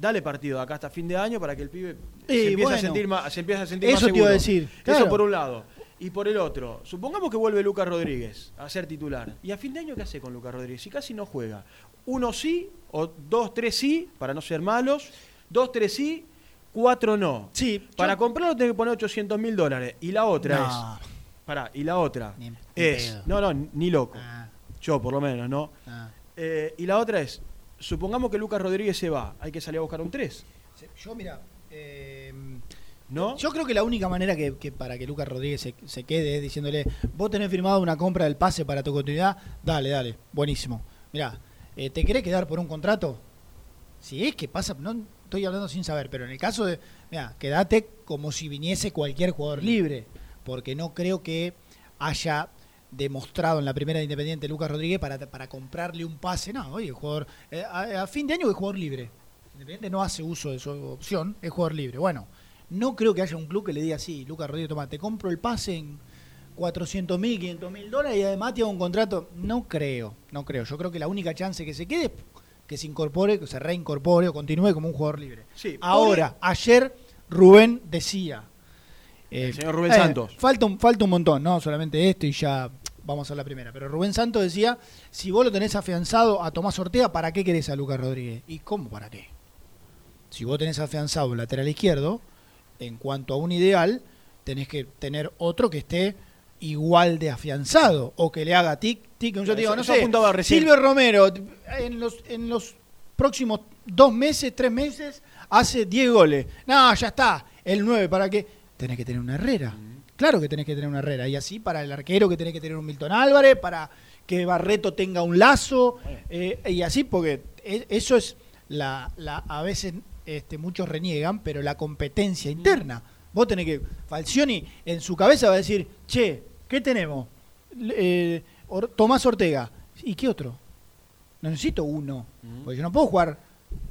dale partido acá hasta fin de año para que el pibe se, empiece a sentir más, se empiece a sentir eso más te iba a seguro. decir, claro. Eso por un lado. Y por el otro, supongamos que vuelve Lucas Rodríguez a ser titular. ¿Y a fin de año qué hace con Lucas Rodríguez? Si casi no juega. Uno sí, o dos, tres sí, para no ser malos. Dos, tres sí, cuatro no. Sí, Para yo- comprarlo tenés que poner 800 mil dólares. Y la otra No. es... Pará, y la otra Ni- ni es... pedo. No, no, ni loco. Ah, Yo por lo menos, ¿no? ah. Eh, y la otra es, supongamos que Lucas Rodríguez se va, hay que salir a buscar un 3, Sí, Yo, mira, eh, ¿no? yo creo que la única manera que, que para que Lucas Rodríguez se, quede es diciéndole, vos tenés firmado una compra del pase para tu continuidad, dale, dale, buenísimo. Mira, ¿te querés quedar por un contrato? Si es que pasa, no estoy hablando sin saber, pero en el caso de, mira, quédate como si viniese cualquier jugador libre, porque no creo que haya demostrado en la primera de Independiente Lucas Rodríguez para, para comprarle un pase. No, oye, el jugador, eh, a, a fin de año es jugador libre. Independiente no hace uso de su opción, es jugador libre. Bueno, no creo que haya un club que le diga así, Lucas Rodríguez, toma, te compro el pase en 400 mil, 500 mil dólares y además te hago un contrato. No creo, no creo. Yo creo que la única chance que se quede es que se incorpore, que se reincorpore o continúe como un jugador libre. Sí, Ahora, ayer Rubén decía. eh, El señor Rubén Santos. Falta un, falta un montón, no solamente esto y ya vamos a la primera. Pero Rubén Santos decía: si vos lo tenés afianzado a Tomás Ortega, ¿para qué querés a Lucas Rodríguez? ¿Y cómo para qué? Si vos tenés afianzado un lateral izquierdo, en cuanto a un ideal, tenés que tener otro que esté igual de afianzado o que le haga tic, tic. Yo te digo, no sé. Silvio Romero, en los, en los próximos dos meses, tres meses, hace 10 goles. No, ya está, el 9, ¿para qué? Tenés que tener una Herrera. Claro que tenés que tener una Herrera. Y así para el arquero que tenés que tener un Milton Álvarez, para que Barreto tenga un lazo, eh, y así porque e- eso es la, la a veces este, muchos reniegan, pero la competencia interna. Vos tenés que, Falcioni en su cabeza va a decir, che, ¿qué tenemos? Eh, Or- Tomás Ortega. ¿Y qué otro? No necesito uno. Porque yo no puedo jugar,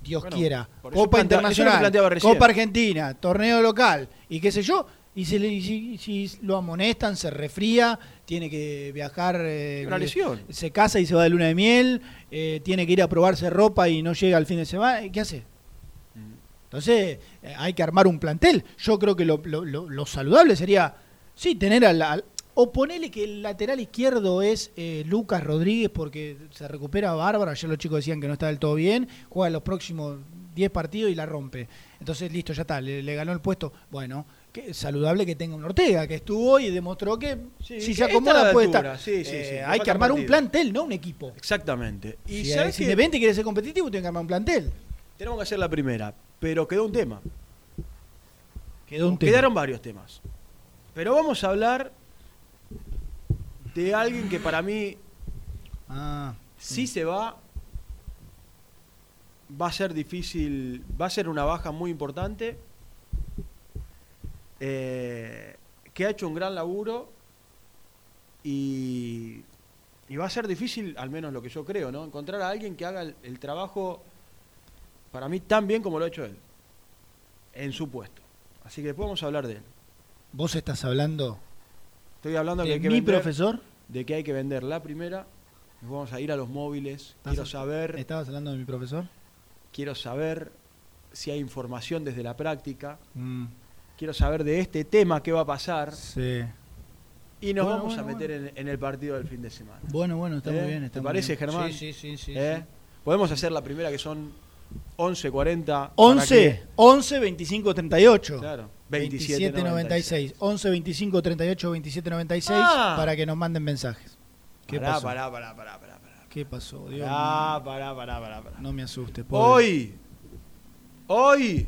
Dios Bueno, quiera, Copa Internacional. Copa Argentina, torneo local, y qué sé yo. Y, se le- y si, si lo amonestan, se refría, tiene que viajar, eh, Una lesión. se casa y se va de luna de miel, eh, tiene que ir a probarse ropa y no llega al fin de semana, ¿qué hace? Entonces, eh, hay que armar un plantel. Yo creo que lo, lo- lo- lo saludable sería, sí, tener al, al- O ponerle que el lateral izquierdo es eh, Lucas Rodríguez porque se recupera bárbaro. Ayer los chicos decían que no está del todo bien. Juega los próximos 10 partidos y la rompe. Entonces, listo, ya está. Le, le ganó el puesto. Bueno, que saludable que tenga un Ortega que estuvo y demostró que Sí, si que se acomoda puede altura. estar. Sí, sí, Eh, hay que armar un plantel, no un equipo. Exactamente. Y si ¿sabes si qué? Independiente quiere ser competitivo, tiene que armar un plantel. Tenemos que hacer la primera, pero quedó un tema. Quedó un tema. Quedaron varios temas. Pero vamos a hablar de alguien que para mí, Ah, si se va, va a ser difícil, va a ser una baja muy importante, eh, que ha hecho un gran laburo y, y va a ser difícil, al menos lo que yo creo, ¿no? encontrar a alguien que haga el, el trabajo para mí tan bien como lo ha hecho él, en su puesto. Así que a hablar de él. Vos estás hablando Estoy hablando que de hay que mi vender, profesor. de que hay que vender la primera. Nos vamos a ir a los móviles. ¿Estás- Quiero saber, ¿Estabas hablando de mi profesor? quiero saber si hay información desde la práctica. Mm. quiero saber de este tema, qué va a pasar. Sí. Y nos Bueno, vamos bueno, a meter en, en el partido del fin de semana. Bueno, bueno, está ¿Eh? muy bien. Está ¿Te muy parece, bien. Germán? Sí, sí, sí. sí, ¿Eh? sí. Podemos hacer la primera que son 11.40. para 11, que- 11, 25, 38. Claro. 27, 27, 96. 11, 25, 38, 27, 96. Ah. Para que nos manden mensajes. ¿Qué Pará, pasó? pará, pará, pará, pará, pará. ¿Qué pasó? Dios Pará, mío. pará, pará, pará, pará. No me asuste. pobre. Hoy, hoy,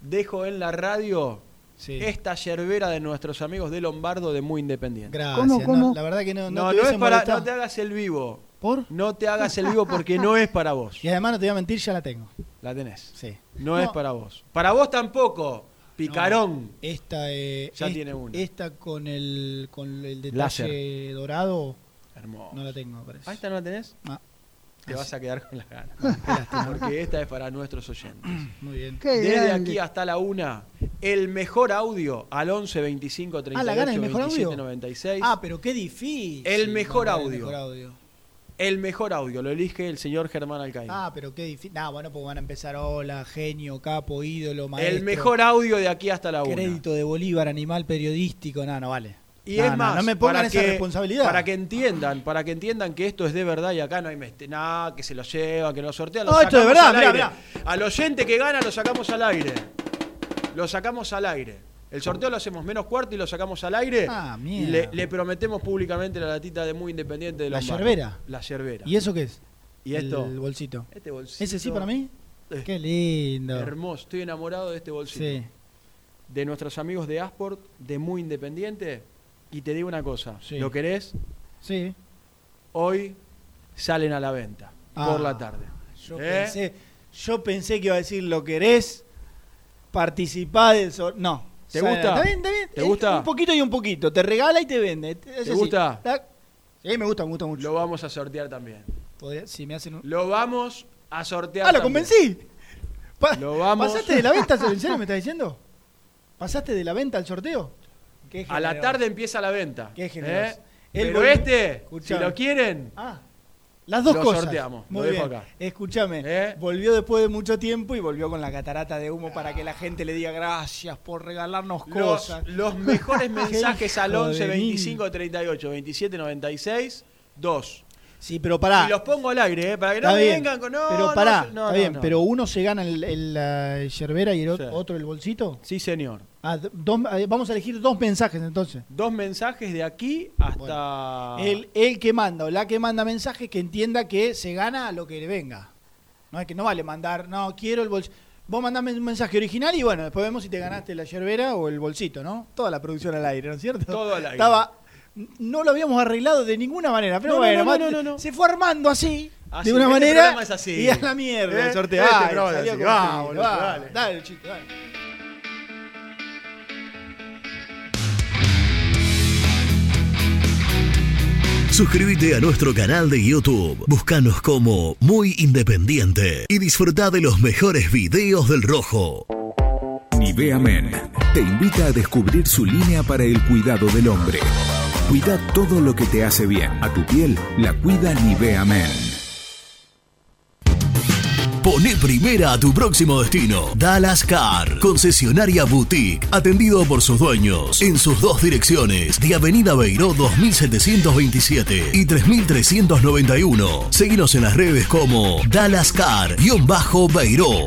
dejo en la radio Sí. esta yerbera de nuestros amigos de Lombardo de Muy Independiente. Gracias. ¿Cómo, no, cómo? la verdad que no, no, No, te no, hubiese es para, molestado. no te hagas el vivo. ¿Por? No te hagas el vivo porque no es para vos. Y además no te voy a mentir, ya la tengo. La tenés. Sí. No, es para vos. Para vos tampoco. Picarón. Esta, eh, Ya tiene una. Esta con el, con el detalle Láser. dorado Hermoso. no la tengo, parece. ¿Ah, esta no la tenés? Ah, Te vas a quedar con las ganas. Porque esta es para nuestros oyentes. Muy bien. Qué Desde grande. aquí hasta la una, el mejor audio al 11 25 Ah, 38 ¿la gana el mejor 27 audio? 96. Ah, pero qué difícil. El mejor audio. El mejor audio. El mejor audio lo elige el señor Germán Alcaín. Ah, pero qué difícil. Nah, bueno, pues van a empezar hola, genio, capo, ídolo, maestro. el mejor audio de aquí hasta la una. crédito de Bolívar, animal periodístico. No, no vale. Y No, es más, no me pongan para esa que, responsabilidad. Para que entiendan, para que entiendan que esto es de verdad y acá no hay nada, que se lo llevan, que lo sortean. lo No, esto es de verdad, al mirá, aire. Al oyente que gana lo sacamos al aire. Lo sacamos al aire. El sorteo lo hacemos menos cuarto y lo sacamos al aire. Ah, y mierda. le, le prometemos públicamente la latita de muy independiente de La yerbera. La yerbera. ¿Y eso qué es? ¿Y esto? El bolsito. Este bolsito. ¿Ese sí para mí? Eh, Qué lindo. Hermoso. Estoy enamorado de este bolsito. Sí. De nuestros amigos de Asport, de muy independiente. Y te digo una cosa. Sí. ¿Lo querés? Sí. Hoy salen a la venta. Por Ah, la tarde. Yo, ¿Eh? pensé, yo pensé que iba a decir lo querés, participar del sor- No. ¿Te O sea, gusta? Está bien, está bien. ¿Te Eh, gusta? Un poquito y un poquito. Te regala y te vende. Sí. gusta? Sí, me gusta, me gusta mucho. Lo vamos a sortear también. Podría- si me hacen un... Lo vamos a sortear. Ah, lo también. convencí. Pa- Lo vamos- ¿Pasaste de la venta? ¿En serio me estás diciendo? ¿Pasaste de la venta al sorteo? Qué A la tarde empieza la venta. Qué generoso. ¿eh? El Pero este, Escuchame. si lo quieren, Ah, las dos Lo cosas. sorteamos, lo Muy dejo bien. acá. Escúchame, ¿Eh? volvió después de mucho tiempo y volvió con la catarata de humo para que la gente le diga gracias por regalarnos los, cosas. los mejores mensajes al hijo de 11 mil. 25 38 27 96 2. Sí, pero pará. Y los pongo al aire, ¿eh? para que no Está me bien. vengan con. No, pero pará, no, está no, bien. no. Pero uno se gana el, el, la yerbera y el Sí. otro el bolsito. Sí, señor. Ah, dos- eh, vamos a elegir dos mensajes entonces. Dos mensajes de aquí hasta. El, el que manda o la que manda mensajes que entienda que se gana lo que le venga. No es que no vale mandar, no, quiero el bolsito. Vos mandame un mensaje original y bueno, después vemos si te ganaste la yerbera o el bolsito, ¿no? Toda la producción al aire, ¿no es cierto? Todo al aire. Estaba, no lo habíamos arreglado de ninguna manera, pero No, no, bueno, no, ma- no, no, no. se fue armando así, Así, de una este manera. es así. Y a la mierda ¿Eh? el sorteo. Este Ay, salió así. como va. dale. Dale, chico, dale. Suscríbete a nuestro canal de YouTube. Búscanos como Muy Independiente y disfruta de los mejores videos del Rojo. Nivea Men te invita a descubrir su línea para el cuidado del hombre. Cuida todo lo que te hace bien. A tu piel la cuida Nivea Men. Poné primera a tu próximo destino. Dallas Car, concesionaria boutique, atendido por sus dueños en sus dos direcciones, de Avenida Beiró 2727 y 3391. Seguinos en las redes como Dallas Car-Beiró.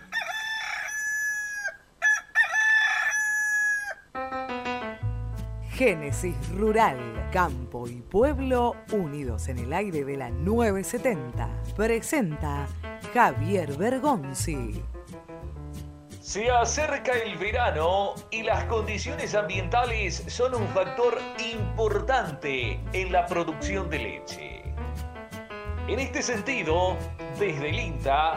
Génesis Rural, Campo y Pueblo unidos en el aire de la 970. Presenta Javier Bergonzi. Se acerca el verano y las condiciones ambientales son un factor importante en la producción de leche. En este sentido, desde el INTA,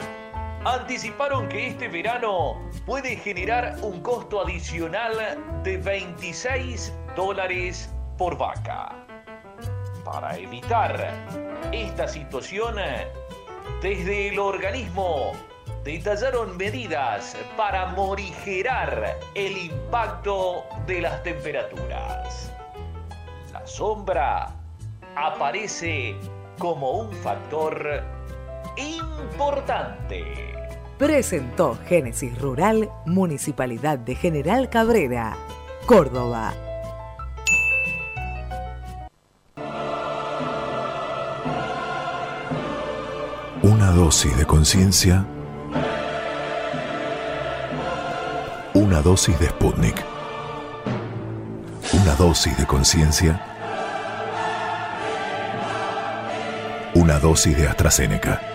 anticiparon que este verano puede generar un costo adicional de 26 dólares por vaca. Para evitar esta situación, desde el organismo detallaron medidas para morigerar el impacto de las temperaturas. La sombra aparece como un factor importante. Presentó Génesis Rural, Municipalidad de General Cabrera, Córdoba. Una dosis de conciencia. Una dosis de Sputnik. Una dosis de conciencia. Una dosis de AstraZeneca.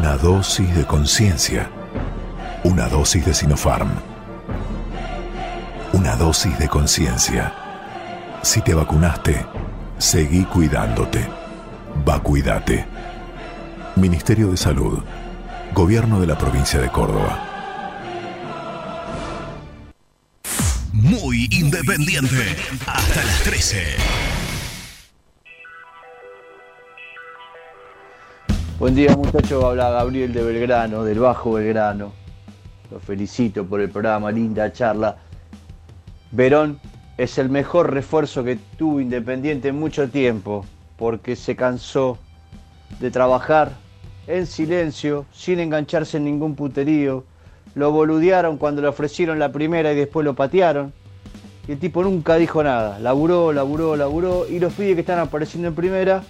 Una dosis de conciencia. Una dosis de Sinopharm. Una dosis de conciencia. Si te vacunaste, seguí cuidándote. Vacuídate. Ministerio de Salud. Gobierno de la provincia de Córdoba. Muy independiente. Hasta las 13. Buen día muchachos, habla Gabriel de Belgrano, del Bajo Belgrano. Los felicito por el programa, linda charla. Verón es el mejor refuerzo que tuvo Independiente en mucho tiempo, porque se cansó de trabajar en silencio, sin engancharse en ningún puterío. Lo boludearon cuando le ofrecieron la primera y después lo patearon. Y el tipo nunca dijo nada. Laburó, laburó, laburó. Y los pibes que están apareciendo en primera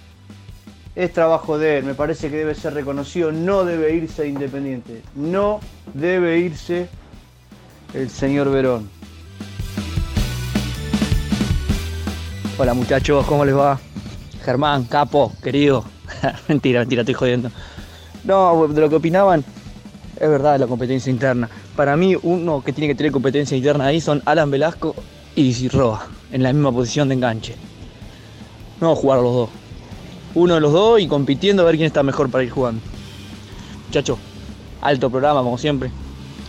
es trabajo de él, me parece que debe ser reconocido, no debe irse Independiente, no debe irse el señor Verón. Hola muchachos, ¿cómo les va? Germán, capo, querido. mentira, mentira, estoy jodiendo. No, de lo que opinaban, es verdad la competencia interna. Para mí, uno que tiene que tener competencia interna ahí son Alan Velasco y Roa, en la misma posición de enganche. No jugar los dos uno de los dos y compitiendo a ver quién está mejor para ir jugando. Muchacho, alto programa como siempre.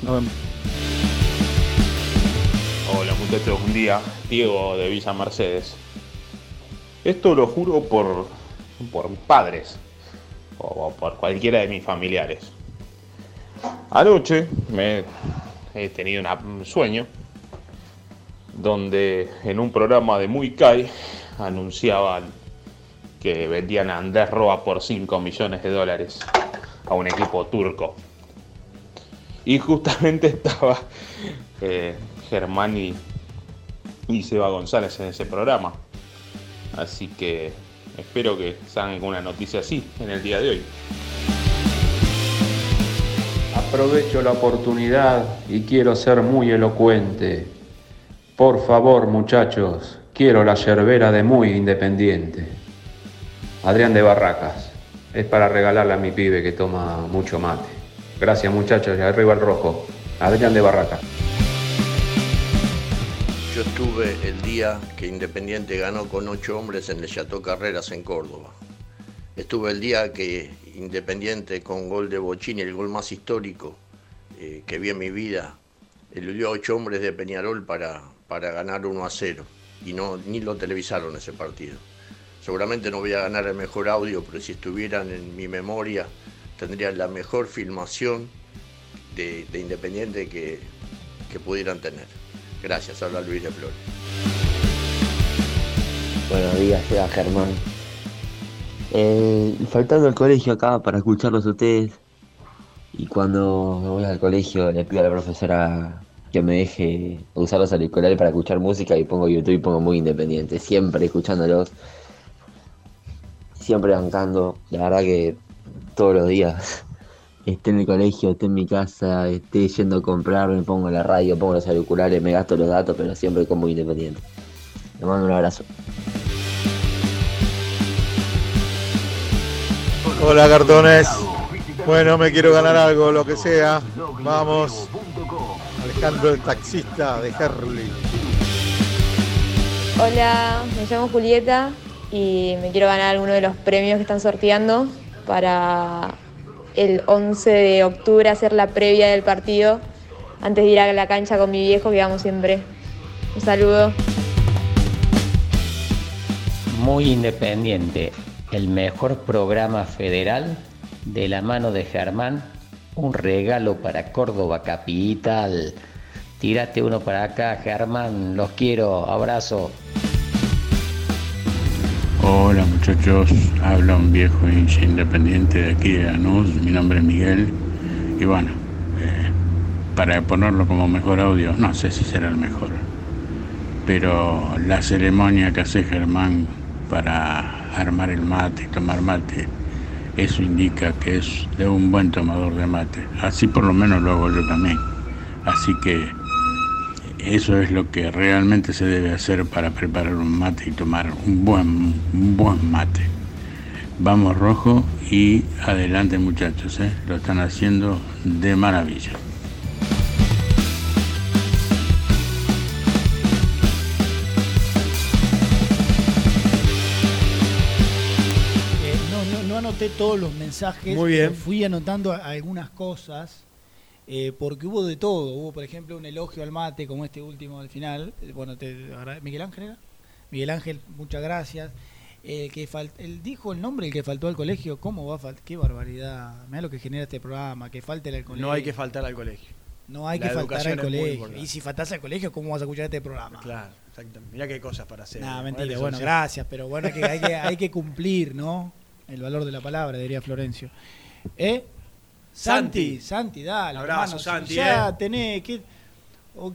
Nos vemos. Hola muchachos, un día. Diego de Villa Mercedes. Esto lo juro por, por mis padres o por cualquiera de mis familiares. Anoche me he tenido un sueño donde en un programa de Muy Kai anunciaban que vendían a Andrés Roa por 5 millones de dólares a un equipo turco. Y justamente estaba eh, Germán y, Seba González en ese programa. Así que espero que salgan una noticia así en el día de hoy. Aprovecho la oportunidad y quiero ser muy elocuente. Por favor, muchachos, quiero la yerbera de muy independiente. Adrián de Barracas. Es para regalarle a mi pibe que toma mucho mate. Gracias, muchachos, y arriba el rojo. Adrián de Barracas. Yo estuve el día que Independiente ganó con ocho hombres en el Chateau Carreras en Córdoba. Estuve el día que Independiente con gol de Bochini, el gol más histórico eh, que vi en mi vida, eludió a ocho hombres de Peñarol para, para ganar 1 a 0 y no, ni lo televisaron ese partido. Seguramente no voy a ganar el mejor audio, pero si estuvieran en mi memoria tendrían la mejor filmación de, de Independiente que, pudieran tener. Gracias, habla Luis de Flores. Buenos días, sea Germán. Faltando al colegio acá para escucharlos ustedes. Y cuando me voy al colegio le pido a la profesora que me deje usar los auriculares para escuchar música y pongo YouTube y pongo muy independiente. Siempre escuchándolos. Siempre bancando. La verdad que todos los días. Esté en el colegio, esté en mi casa, esté yendo a comprar, me pongo la radio, pongo los auriculares, me gasto los datos, pero siempre como independiente. Le mando un abrazo. Hola cartones. Bueno, me quiero ganar algo, lo que sea. Vamos. Alejandro el taxista de Herley. Hola, me llamo Julieta y me quiero ganar uno de los premios que están sorteando para el 11 de octubre hacer la previa del partido antes de ir a la cancha con mi viejo que vamos siempre. Un saludo. Muy independiente, el mejor programa federal de la mano de Germán, un regalo para Córdoba Capital. Tírate uno para acá, Germán, los quiero, abrazo. Hola muchachos, habla un viejo hincha independiente de aquí de Lanús, mi nombre es Miguel. Y bueno, eh, para ponerlo como mejor audio, no sé si será el mejor, pero la ceremonia que hace Germán para armar el mate tomar mate, eso indica que es de un buen tomador de mate, así por lo menos lo hago yo también, así que eso es lo que realmente se debe hacer para preparar un mate y tomar un buen, un buen mate. Vamos rojo y adelante muchachos, ¿eh? lo están haciendo de maravilla. Eh, no, no, no anoté todos los mensajes. Muy bien. Fui anotando algunas cosas. Eh, porque hubo de todo. Hubo, por ejemplo, un elogio al mate, como este último al final. Eh, Bueno, te Miguel Ángel era? Miguel Ángel, muchas gracias. El que fal- él dijo el nombre, el que faltó al colegio. ¿Cómo va a faltar? Qué barbaridad. Mira lo que genera este programa, que falte al colegio. No hay que faltar al colegio. No hay La que faltar al colegio. Y si faltas al colegio, ¿cómo vas a escuchar este programa? Claro, exactamente. Mirá qué cosas para hacer. Nah, mentira. Bueno, gracias, pero bueno, que, hay que, hay que cumplir, ¿no? El valor de la palabra, diría Florencio. ¿Eh? Santi, Santi, dale. Abrazo, hermano, Santi, Ya eh. tenés que. o-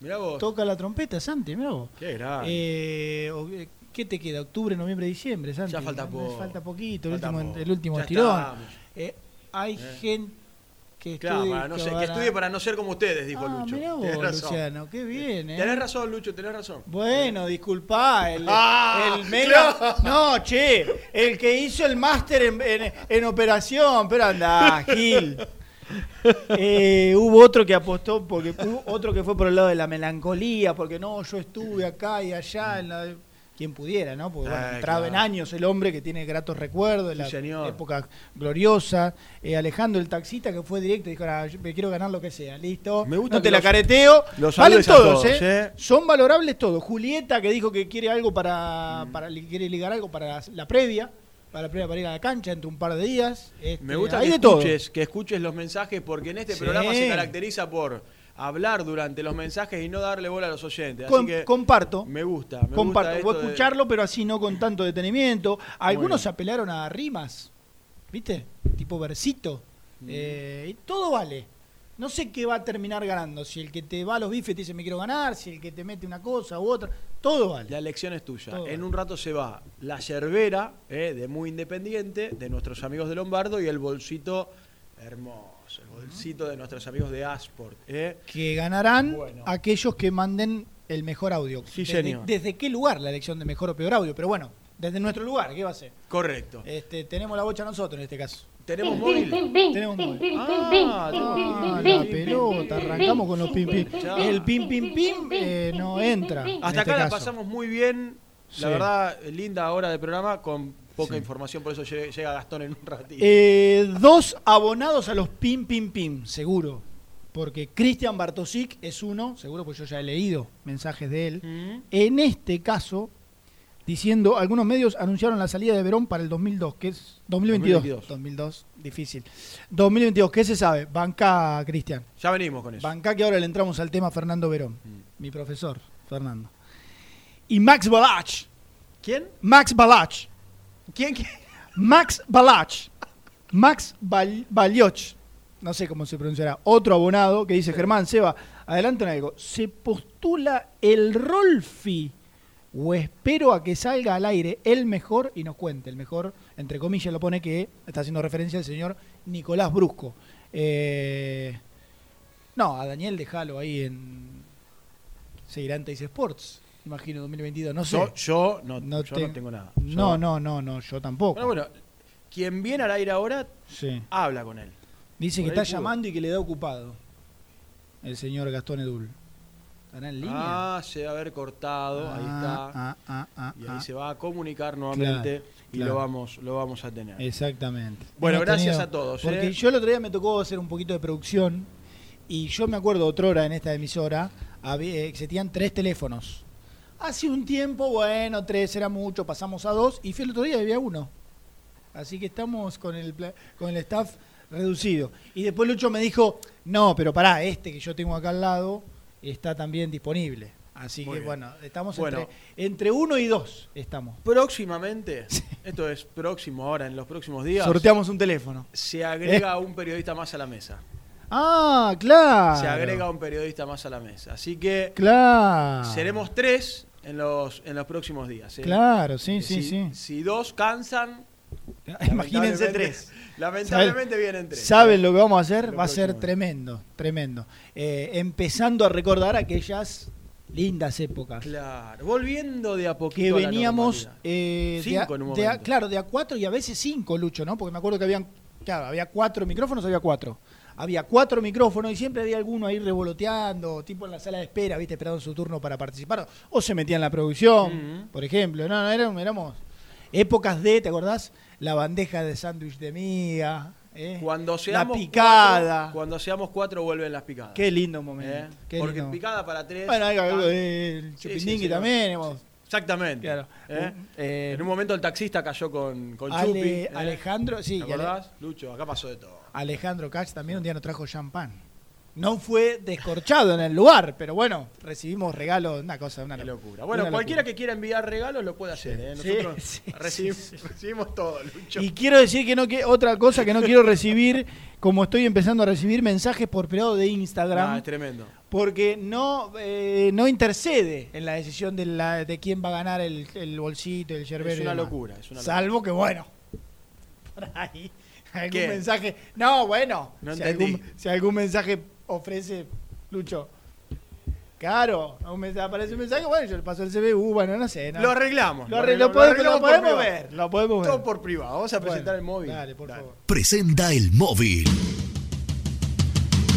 Mirá vos. Toca la trompeta, Santi, mirá vos. Qué grande. Eh, o- ¿Qué te queda? ¿Octubre, noviembre, diciembre, Santi? Ya falta poco. Falta poquito, Falta el último, poco. el último Ya estirón. estamos. Eh, hay Eh. gente que Claro, estudie. para no ser- que van a- estudie para no ser como ustedes, dijo Ah, Lucho. mirá vos, Tenés razón. Luciano, qué bien, ¿eh? Tenés razón, Lucho, tenés razón. Bueno, disculpa, el, Ah, el mega- claro. No, che, el que hizo el máster en, en- en operación, pero anda, Gil. Eh, hubo otro que apostó, porque hubo otro que fue por el lado de la melancolía, porque no, yo estuve acá y allá, en la, quien pudiera, ¿no? Porque bueno, Ah, entraba en años el hombre que tiene gratos recuerdos de Sí, la señor. época gloriosa. Eh, Alejandro el taxista que fue directo y dijo, "Ah, me quiero ganar lo que sea, listo. Me gusta no te la los- careteo. los Valen todos, todos, ¿eh? ¿eh? Son valorables todos. Julieta que dijo que quiere algo para, para li- quiere ligar algo para la, previa, para la previa para ir a la cancha entre un par de días. Este, Me gusta hay que de todo. escuches, que escuches los mensajes porque en este Sí. programa se caracteriza por hablar durante los mensajes y no darle bola a los oyentes. Así Com- que comparto. me gusta, me Comparto. gusta Voy a de- escucharlo, pero así no con tanto detenimiento. Algunos bien. apelaron a rimas, ¿viste? Tipo versito. Mm. Eh, todo vale. no sé qué va a terminar ganando. Si el que te va a los bifes te dice me quiero ganar, si el que te mete una cosa u otra, todo vale. La elección es tuya. Todo en vale. un rato se va la yerbera eh, de Muy Independiente, de nuestros amigos de Lombardo, y el bolsito hermoso, el bolsito de nuestros amigos de Asport. eh. Que ganarán Bueno. aquellos que manden el mejor audio. Sí, desde, señor. ¿Desde qué lugar la elección de mejor o peor audio? Pero bueno, desde nuestro lugar, ¿qué va a ser? Correcto. Este, tenemos la bocha nosotros en este caso. ¿Tenemos móvil? Tenemos móvil. Ah, Ah, la pelota, arrancamos con los pim pim. El pim pim pim eh, no entra. en Hasta este acá la caso. pasamos muy bien. Sí. La verdad, linda hora de programa con poca Sí. información, por eso lle- llega Gastón en un ratito. Eh, dos abonados a los pim pim pim, seguro. Porque Cristian Bartosic es uno, seguro, pues yo ya he leído mensajes de él. Mm. En este caso, diciendo, algunos medios anunciaron la salida de Verón para el 2002, que es 2022. 2022. 2002, difícil. 2022, ¿qué se sabe? Banca, Cristian. Ya venimos con eso. Banca que ahora le entramos al tema Fernando Verón, mi profesor, Fernando. Y Max Balach. ¿Quién? Max Balach. ¿Quién? quién? Max Balach. Max Bal Balioch. No sé cómo se pronunciará. Otro abonado que dice, Germán, Seba, adelanten algo. ¿Se postula el Rolfi o espero a que salga al aire el mejor y nos cuente? El mejor, entre comillas, lo pone que está haciendo referencia al señor Nicolás Brusco. Eh, no, a Daniel déjalo ahí en Teis Sports, imagino 2022. No sé. Yo, yo no, No yo te- no tengo nada. No, Yo- no, no, no, yo tampoco. Bueno, bueno, quien viene al aire ahora, Sí. habla con él. Dice Por que está pudo. llamando y que le da ocupado. El señor Gastón Edul. ¿Estará en línea? Ah, se va a haber cortado, ahí está. Ah, ah, ah, y ahí ah. se va a comunicar nuevamente Claro, y claro. lo vamos lo vamos a tener. Exactamente. Bueno, Hemos gracias tenido- a todos. Porque ¿eh? yo el otro día me tocó hacer un poquito de producción y yo me acuerdo otrora en esta emisora había, existían tres teléfonos. Hace un tiempo, bueno, tres era mucho, pasamos a dos y fui el otro día y había uno. Así que estamos con el, con el staff reducido. Y después Lucho me dijo, no, pero pará, este que yo tengo acá al lado está también disponible. Así Muy que bien. bueno, estamos Bueno. entre, entre uno y dos. Estamos. Próximamente, esto es próximo ahora, en los próximos días, Sorteamos un teléfono. se agrega un periodista más a la mesa. Ah, claro. Se agrega un periodista más a la mesa. Así que Claro. seremos tres en los, en los próximos días. ¿eh? Claro, sí, Eh, sí, si, sí. Si dos cansan, Imagínense lamentablemente- tres. Lamentablemente ¿Saben- vienen tres. ¿Saben lo que vamos a hacer? Va a ser tremendo, tremendo. Eh, empezando a recordar aquellas lindas épocas. Claro, volviendo de a Que poquito a la veníamos eh, de, a, Cinco en un de a- momento. claro, de a cuatro y a veces cinco, Lucho, ¿no? Porque me acuerdo que habían, claro, había cuatro micrófonos, había cuatro. Había cuatro micrófonos y siempre había alguno ahí revoloteando, tipo en la sala de espera, viste, esperando su turno para participar. O se metía en la producción, por ejemplo. No, no, éramos, éramos épocas de, ¿te acordás? La bandeja de sándwich de miga, ¿eh? Cuando seamos la picada. Cuatro, cuando seamos cuatro vuelven las picadas. Qué lindo momento. ¿Eh? qué Porque lindo. picada para tres. Bueno, hay algo del sí, sí, sí, también. hemos- Exactamente. Claro. ¿Eh? En un momento el taxista cayó con, con Ale- Chupi. Alejandro, sí, ¿Te Ale- acordás? Lucho, acá pasó de todo. Alejandro Cach también un día nos trajo champán. No fue descorchado en el lugar, pero bueno, recibimos regalos, una cosa, una locura. Bueno, una cualquiera locura. que quiera enviar regalos lo puede hacer. ¿eh? Nosotros sí, recibimos, sí, sí. recibimos todo, Lucho. Y quiero decir que no que otra cosa que no quiero recibir, como estoy empezando a recibir mensajes por privado de Instagram, Ah, es tremendo. porque no eh, no intercede en la decisión de, la, de quién va a ganar el, el bolsito, el yerbero. Es una locura, es una Salvo que bueno. Por ahí, algún ¿Qué? mensaje. No, bueno. No si, algún, si algún mensaje ofrece, Lucho. Claro, un mensaje, aparece un mensaje, bueno, yo le paso el CBU, bueno, no sé. no. Lo arreglamos. Lo, arre- lo Lo podemos, arreglamos lo por podemos privado. ver. Lo podemos ver. Todo por privado. Vamos a Bueno, presentar el móvil. Dale, por favor. Presenta el móvil.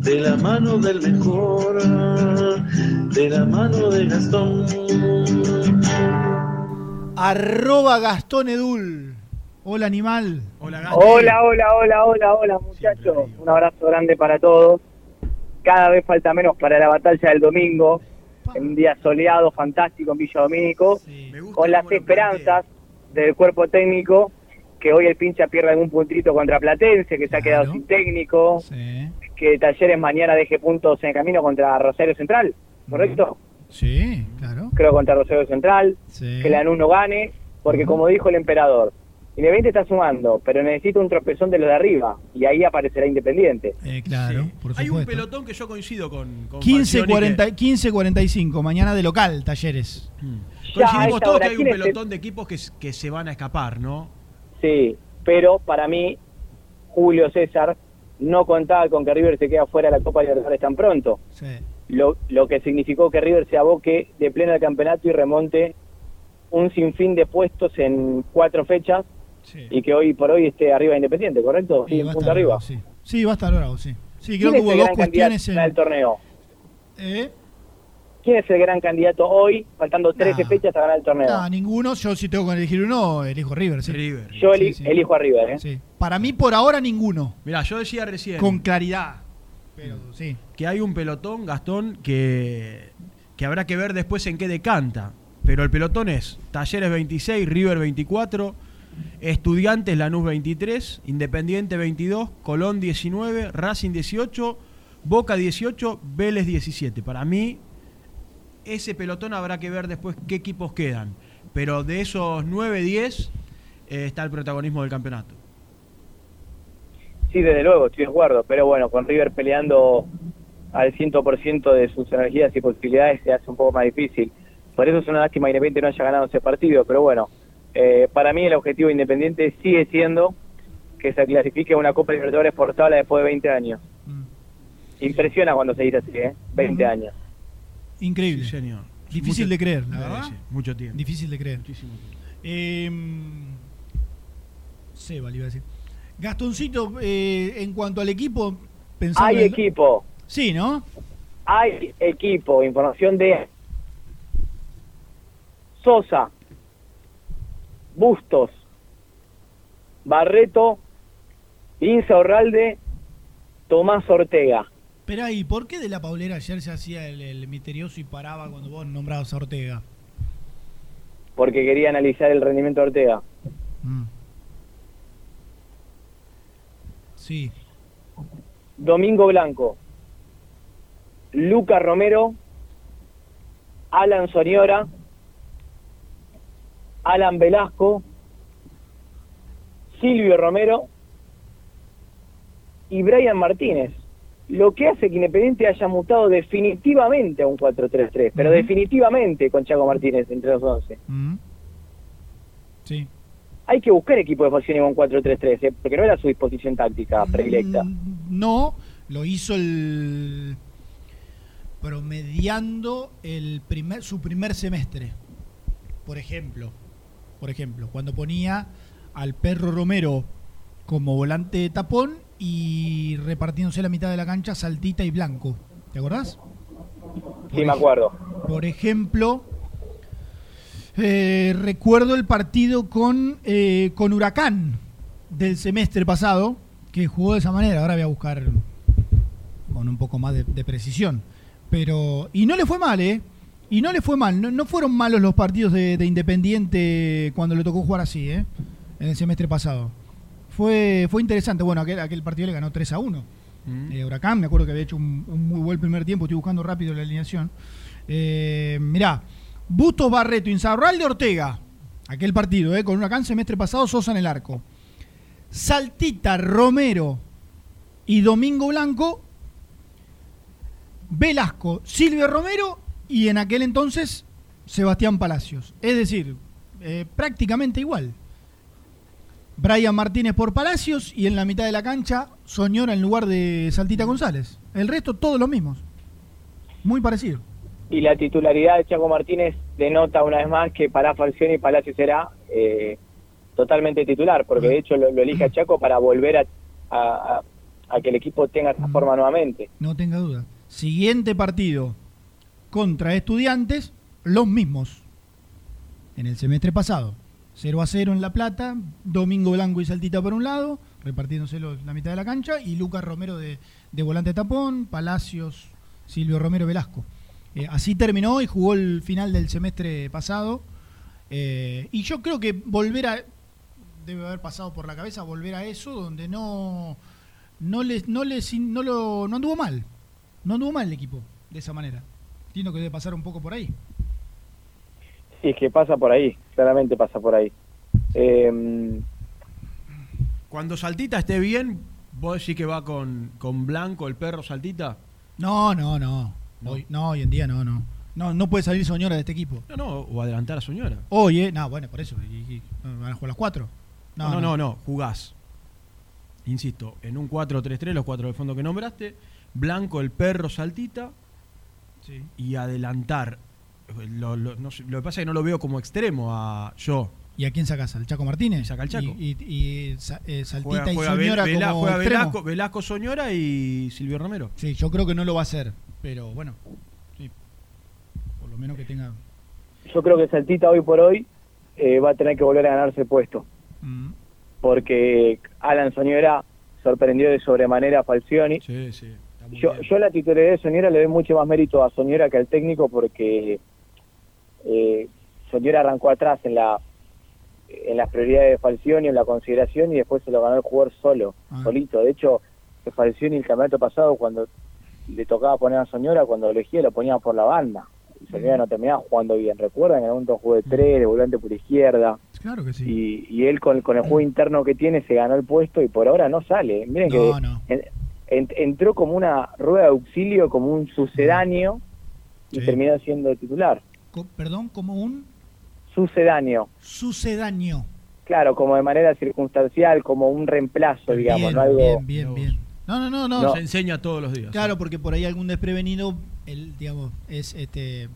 de la mano del mejor, de la mano de Gastón. Arroba Gastón Edul. Hola, animal. Hola, Hola, hola, hola, hola, hola, muchachos. Un abrazo grande para todos. cada vez falta menos para la batalla del domingo, en un día soleado, fantástico en Villa Domínico, con las esperanzas del cuerpo técnico que hoy el pincha pierde algún puntito contra Platense, que se ha quedado sin técnico, que Talleres mañana deje puntos en el camino contra Rosario Central, ¿correcto? Sí, claro. Creo contra Rosario Central, Sí. que Lanús no gane, porque como dijo el emperador, Independiente está sumando, pero necesita un tropezón de los de arriba, y ahí aparecerá Independiente. Eh, claro, por Hay un pelotón que yo coincido con, con 15, Falcioni que- 40, 15 45, mañana de local, Talleres. Ya, a Coincidimos todos hora, que hay un ¿quién es el- pelotón de equipos que, que se van a escapar, ¿no? Sí, pero para mí, Julio César no contaba con que River se quede fuera de la Copa Libertadores tan pronto. Lo, lo que significó que River se aboque de pleno al campeonato y remonte un sinfín de puestos en cuatro fechas y que hoy por hoy esté arriba de Independiente, ¿correcto? Sí, Sí, punto estar arriba. sí. Sí, va a estar bravo, sí. Sí, ¿Quién creo que hubo el dos cuestiones en... al torneo? ¿Eh? ¿Quién es el gran candidato hoy, faltando 13 fechas a ganar el torneo? Ninguno. Yo si tengo que elegir uno, elijo River, sí. Yo eli- elijo a River, ¿eh? Sí. Para mí, por ahora, ninguno. Mirá, yo decía recién Con claridad. Pero sí. que hay un pelotón, Gastón, que, que habrá que ver después en qué decanta. Pero el pelotón es Talleres 26, River 24, Estudiantes Lanús 23, Independiente 22, Colón 19, Racing 18, Boca 18, Vélez 17. Para mí, ese pelotón habrá que ver después qué equipos quedan. Pero de esos 9-10 eh, está el protagonismo del campeonato. Sí, desde luego, estoy de acuerdo, pero bueno, con River peleando al 100% de sus energías y posibilidades se hace un poco más difícil. Por eso es una lástima que Independiente no haya ganado ese partido, pero bueno, eh, para mí el objetivo de Independiente sigue siendo que se clasifique a una Copa Libertadores por tabla después de 20 años. Impresiona cuando se dice así, ¿eh? 20 años. Increíble. Sí, señor. Difícil Mucho- de creer, la verdad. sí, mucho tiempo. Difícil de creer. Muchísimo tiempo. Eh, Seba, le iba a decir. Gastoncito, eh, en cuanto al equipo, pensando Hay en- equipo, Sí, ¿no? hay equipo, información de Sosa, Bustos, Barreto, Inza Orralde, Tomás Ortega. Pero ahí, ¿por qué de la Paulera ayer se hacía el, el misterioso y paraba cuando vos nombrabas a Ortega? porque quería analizar el rendimiento de Ortega. Sí. Domingo Blanco, Lucas Romero, Alan Soñora, Alan Velasco, Silvio Romero y Brian Martínez. Lo que hace que Independiente haya mutado definitivamente a un 4-3-3, pero definitivamente con Chaco Martínez entre los 11. Sí. Hay que buscar equipo de en un 4-3-3, ¿eh? porque no era su disposición táctica predilecta. No, lo hizo el promediando el primer, su primer semestre. Por ejemplo, por ejemplo, cuando ponía al perro Romero como volante de tapón y repartiéndose la mitad de la cancha Saltita y Blanco. ¿Te acordás? Sí, me acuerdo. Por ejemplo, eh, recuerdo el partido con, eh, con Huracán del semestre pasado, que jugó de esa manera. Ahora voy a buscar con un poco más de, de precisión. Pero. Y no le fue mal, ¿eh? Y no le fue mal. No, no fueron malos los partidos de, de Independiente cuando le tocó jugar así, ¿eh? En el semestre pasado. Fue, fue interesante. Bueno, aquel, aquel partido le ganó 3 a 1. Eh, Huracán, me acuerdo que había hecho un, un muy buen primer tiempo. Estoy buscando rápido la alineación. Eh, mirá, Bustos Barreto, Insaurralde Ortega. Aquel partido, ¿eh? Con Huracán semestre pasado, Sosa en el arco. Saltita, Romero y Domingo Blanco. Velasco, Silvio Romero y en aquel entonces Sebastián Palacios. Es decir, eh, prácticamente igual. Brian Martínez por Palacios y en la mitad de la cancha Soñora en lugar de Saltita González. El resto todos los mismos. Muy parecido. Y la titularidad de Chaco Martínez denota una vez más que para Falcioni Palacio será eh, totalmente titular, porque de hecho lo, lo elige a Chaco para volver a, a- a- a que el equipo tenga esa forma nuevamente. No tenga duda. Siguiente partido contra estudiantes, los mismos. En el semestre pasado. 0 a 0 en La Plata, Domingo Blanco y Saltita por un lado, repartiéndose los- la mitad de la cancha, y Lucas Romero de, de volante tapón, Palacios, Silvio Romero Velasco. Eh, así terminó y jugó el final del semestre pasado. Eh, y yo creo que volver a. Debe haber pasado por la cabeza volver a eso, donde no. No les, no les, no lo, no anduvo mal. No anduvo mal el equipo de esa manera. Entiendo que debe pasar un poco por ahí. Es que pasa por ahí, claramente pasa por ahí. Eh, Cuando Saltita esté bien, vos decís que va con, con Blanco, el perro Saltita. No, no, no. Hoy, no, hoy en día no, no. No, no puede salir Soñora de este equipo. No, no, o adelantar a Soñora. Hoy, eh. No, bueno, por eso. y- y- ¿Van a jugar las cuatro? No, no, no, no, jugás. Insisto, en un 4-3-3, los cuatro de fondo que nombraste, Blanco, el perro Saltita, Sí. y adelantar. Lo, lo- no sé, lo que pasa es que no lo veo como extremo a yo. ¿Y a quién sacas? ¿Al Chaco Martínez? Saca al Chaco. Y, y- y Sa- eh, Saltita Juega, y Soñora Vela- como juega extremo. Velasco, Velasco Soñora y Silvio Romero. Sí, yo creo que no lo va a hacer. Pero bueno, sí. Por lo menos que tenga. yo creo que Saltita hoy por hoy eh, va a tener que volver a ganarse el puesto. Mm. Porque Alan Soñora sorprendió de sobremanera a Falcioni. Sí, sí. Yo, yo la titularidad de Soñora le doy mucho más mérito a Soñora que al técnico porque eh, arrancó atrás en la en las prioridades de Falcioni, en la consideración y después se lo ganó el jugador solo, Ah. solito. De hecho, que Falcioni el campeonato pasado cuando le tocaba poner a Soñora, cuando elegía lo ponía por la banda. Y Soñora no terminaba jugando bien. Recuerdan en algún jugó de tres, de volante por izquierda. Claro que sí. Y, y él con, con el juego interno que tiene se ganó el puesto y por ahora no sale. Miren que No, no. en- en- entró como una rueda de auxilio, como un sucedáneo y terminó siendo titular. Co- perdón, como un Sucedáneo. sucedáneo. Claro, como de manera circunstancial, como un reemplazo, digamos, bien, no algo... bien, bien, bien. No, no, no, no. No. Se enseña todos los días. Claro, porque por ahí algún desprevenido, el, digamos, es este.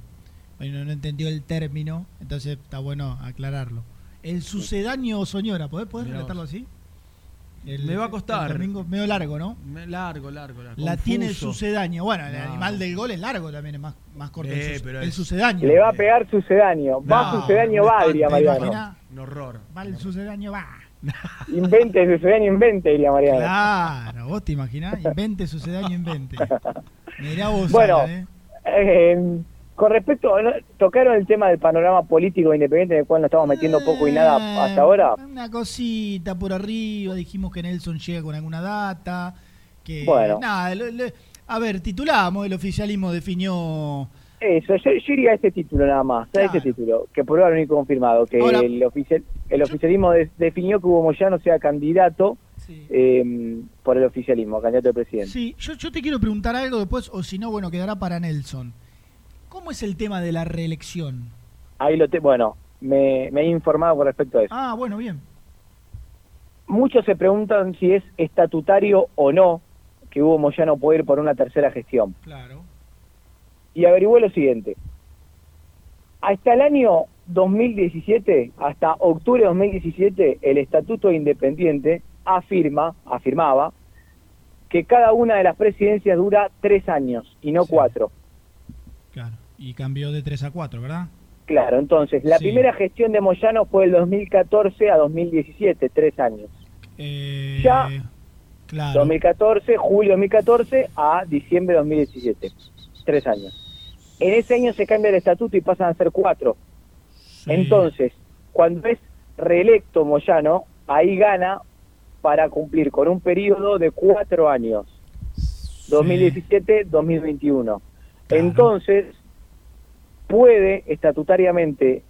Bueno, no entendió el término, entonces está bueno aclararlo. El sucedáneo Soñora, ¿podés, podés relatarlo así? El- Me va a costar. el domingo medio largo, ¿no? Me- Largo, largo, largo. La tiene el sucedáneo. Bueno, el No. animal del gol es largo también, es más, más corto. el, Eh, pero el sucedáneo. Le va a pegar sucedáneo. Va No, sucedáneo, va, diría ¿te Mariano. Un horror. Va el sucedáneo, va. Invente sucedáneo, invente, diría Mariano. Claro, vos te imaginás, invente sucedáneo, invente. Mirá vos, Bueno, ¿eh? Eh, con respecto, tocaron el tema del panorama político independiente en el cual nos estamos metiendo poco y nada hasta ahora. Una cosita por arriba, dijimos que Nelson llega con alguna data, que Bueno. nada, lo- lo- a ver, titulamos, el oficialismo definió Eso, yo, yo iría a este título nada más, a este título, que por ahora no hay confirmado, que el, oficial, el oficialismo de- definió que Hugo Moyano sea candidato eh, por el oficialismo, candidato de presidente. Sí, yo, yo te quiero preguntar algo después, o si no, bueno, quedará para Nelson. ¿Cómo es el tema de la reelección? Ahí lo te, bueno, me, me he informado con respecto a eso. Ah, bueno, bien. Muchos se preguntan si es estatutario o no que Hugo Moyano puede ir por una tercera gestión. Claro. y averigué lo siguiente. Hasta el año 2017, hasta octubre de 2017, el Estatuto Independiente afirma, afirmaba, que cada una de las presidencias dura tres años y no cuatro. Claro. Y cambió de 3 a 4, ¿verdad? Claro, entonces, la Sí. primera gestión de Moyano fue del 2014 a 2017, tres años. Eh, Ya, claro. 2014, julio 2014 a diciembre de 2017, tres años. En ese año se cambia el estatuto y pasan a ser cuatro. Entonces, cuando es reelecto Moyano, ahí gana para cumplir con un periodo de cuatro años, 2017-2021. Entonces, puede estatutariamente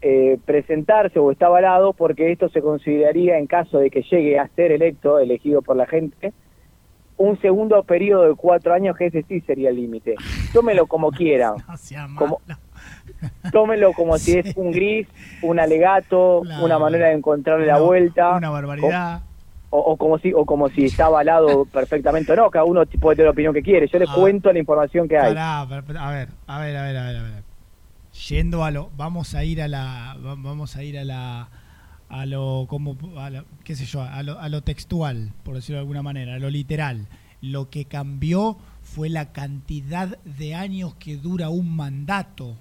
eh, presentarse o está avalado porque esto se consideraría en caso de que llegue a ser electo, elegido por la gente, un segundo periodo de cuatro años que ese sí sería el límite. Tómelo como quieran. Como, tómelo como si es un gris, un alegato, una manera de encontrarle la vuelta. Una barbaridad. O, o como si o como si está avalado perfectamente o no, cada uno puede tener la opinión que quiere. Yo les Ah. cuento la información que hay. Pará, a ver, a ver, a ver, a ver, a ver. Yendo a lo, vamos a ir a la, va- vamos a ir a la, a lo, como, a lo- qué sé yo, a lo, a lo textual, por decirlo de alguna manera, a lo literal. Lo que cambió fue la cantidad de años que dura un mandato.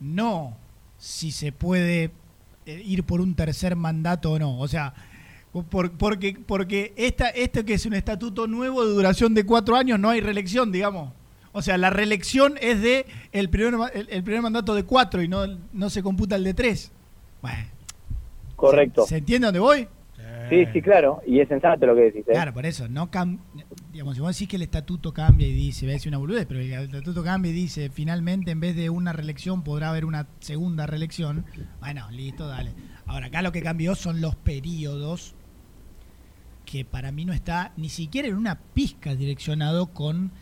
No si se puede eh, ir por un tercer mandato o no. O sea, Por- porque porque esta, esto que es un estatuto nuevo de duración de cuatro años, no hay reelección, digamos. O sea, la reelección es de el primer, el, el primer mandato de cuatro y no, no se computa el de tres. Bueno, Correcto. ¿se entiende dónde voy? Sí, sí, claro. Y es sensato lo que decís. ¿eh? Claro, por eso, no cam- digamos, si vos decís que el estatuto cambia y dice, voy a decir una boludez, pero el estatuto cambia y dice, finalmente en vez de una reelección podrá haber una segunda reelección, bueno, listo, dale. Ahora, acá lo que cambió son los periodos, que para mí no está ni siquiera en una pizca direccionado con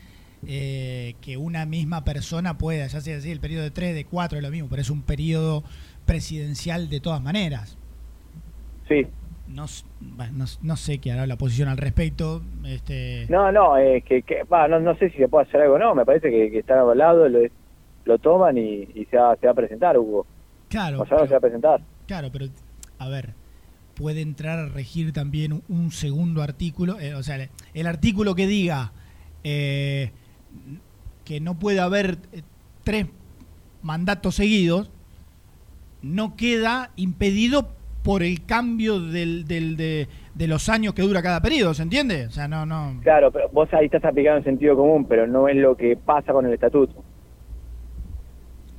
eh, que una misma persona pueda, ya sea así, el periodo de 3, de 4 es lo mismo, pero es un periodo presidencial de todas maneras. Sí. No, no, sé qué hará la oposición al respecto. Este, No, no, es que, que no, no sé si se puede hacer algo o no. Me parece que, que están avalados, lo, lo toman y, y se, va, se va a presentar, Hugo. Claro, O sea, no se va a presentar. Claro, pero a ver, puede entrar a regir también un, un segundo artículo, eh, o sea, el, artículo que diga eh, que no puede haber eh, tres mandatos seguidos, no queda impedido por el cambio del, del- de, de los años que dura cada periodo, ¿se entiende? O sea, no, no. Claro, pero vos ahí estás aplicando el sentido común, pero no es lo que pasa con el estatuto.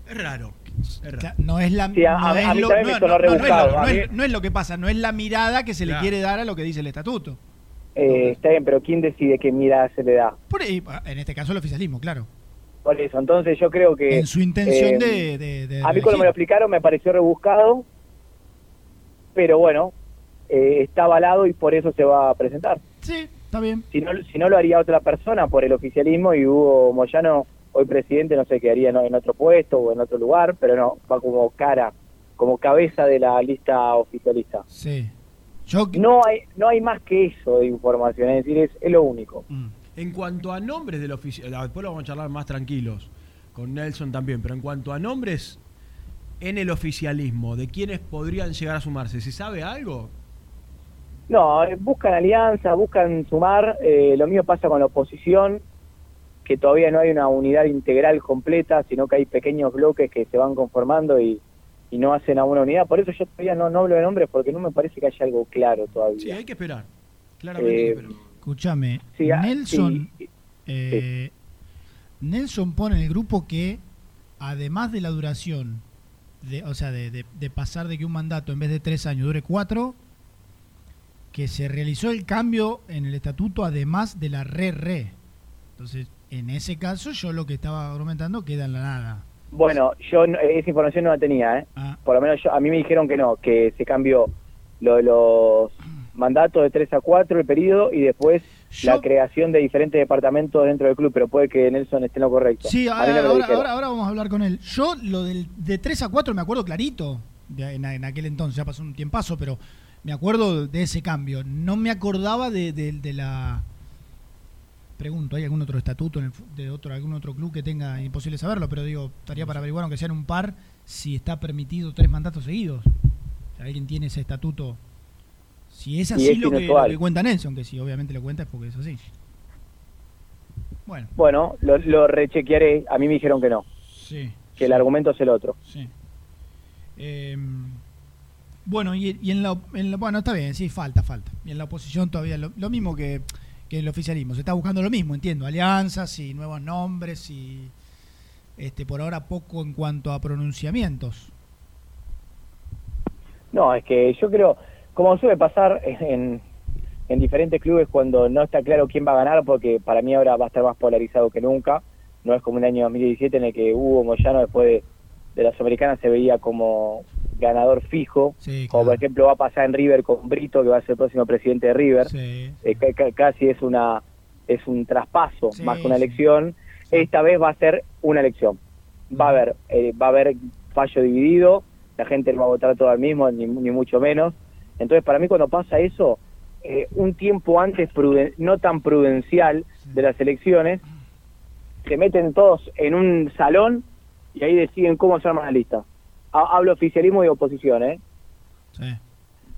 Es raro. No es la no es lo- que pasa, no es la mirada que se le quiere dar a lo que dice el estatuto. Eh, está bien, pero ¿quién decide qué mirada se le da? Por ahí, en este caso el oficialismo, claro. Por eso, entonces yo creo que... En su intención eh, de, de- de A mí cuando me lo explicaron me pareció rebuscado, pero bueno, eh, está avalado y por eso se va a presentar. Sí, está bien. Si no, si no lo haría otra persona por el oficialismo y Hugo Moyano, hoy presidente, no sé, quedaría en, en otro puesto o en otro lugar, pero no, va como cara, como cabeza de la lista oficialista. Sí. No hay, no hay más que eso de información, es decir, es, es lo único. En cuanto a nombres del oficial, después lo vamos a charlar más tranquilos, con Nelson también, pero en cuanto a nombres en el oficialismo, de quienes podrían llegar a sumarse, ¿se sabe algo? No, eh, buscan alianza, buscan sumar. eh, lo mismo pasa con la oposición, que todavía no hay una unidad integral completa, sino que hay pequeños bloques que se van conformando y, y no hacen a una unidad. Por eso yo todavía no, no hablo de nombres, porque no me parece que haya algo claro todavía. Sí, hay que esperar. Claramente Eh, esperar. Escúchame, Sí, ah, Nelson, sí, eh, Nelson pone en el grupo que, además de la duración, de, o sea, de, de- de pasar de que un mandato en vez de tres años dure cuatro, que se realizó el cambio en el estatuto además de la re-re. Entonces, en ese caso, yo lo que estaba argumentando queda en la nada. Bueno, yo esa información no la tenía, ¿eh? Ah. Por lo menos yo, a mí me dijeron que no, que se cambió lo de los mandatos de 3 a 4 el periodo y después la creación de diferentes departamentos dentro del club, pero puede que Nelson esté en lo correcto. Sí, ahora, no ahora- ahora vamos a hablar con él. Yo lo del, de 3 a 4 me acuerdo clarito, de- en, en aquel entonces, ya pasó un tiempazo, pero me acuerdo de ese cambio. No me acordaba de, de- de la... Pregunto, ¿hay algún otro estatuto en el de otro algún otro club que tenga imposible saberlo? Pero digo, estaría para averiguar, aunque sean un par, si está permitido tres mandatos seguidos. Alguien tiene ese estatuto. Si es así es lo, que, lo que cuenta Nelson, que si obviamente lo cuenta es porque es así. Bueno, Bueno, lo, lo rechequearé. A mí me dijeron que no, sí. que el argumento es el otro. Sí. Eh, bueno, y, y en, la, en la- Bueno, está bien, sí, falta, falta. Y en la oposición todavía lo, lo mismo que, que el oficialismo. Se está buscando lo mismo, entiendo. Alianzas y nuevos nombres y. Este, por ahora poco en cuanto a pronunciamientos. No, es que yo creo, como suele pasar en, en diferentes clubes cuando no está claro quién va a ganar, porque para mí ahora va a estar más polarizado que nunca. No es como un año 2017 en el que Hugo Moyano después de, de las americanas se veía como ganador fijo, como por ejemplo va a pasar en River con Brito, que va a ser el próximo presidente de River. Eh, ca- ca- casi es una es un traspaso Sí, más que una sí. elección. Esta vez va a ser una elección. Va a haber eh, va a haber fallo dividido, la gente no va a votar todo al mismo, ni, ni mucho menos. Entonces, para mí cuando pasa eso, eh, un tiempo antes pruden- no tan prudencial de las elecciones, se meten todos en un salón y ahí deciden cómo se arma la lista. Ha- Hablo oficialismo y oposición, ¿eh?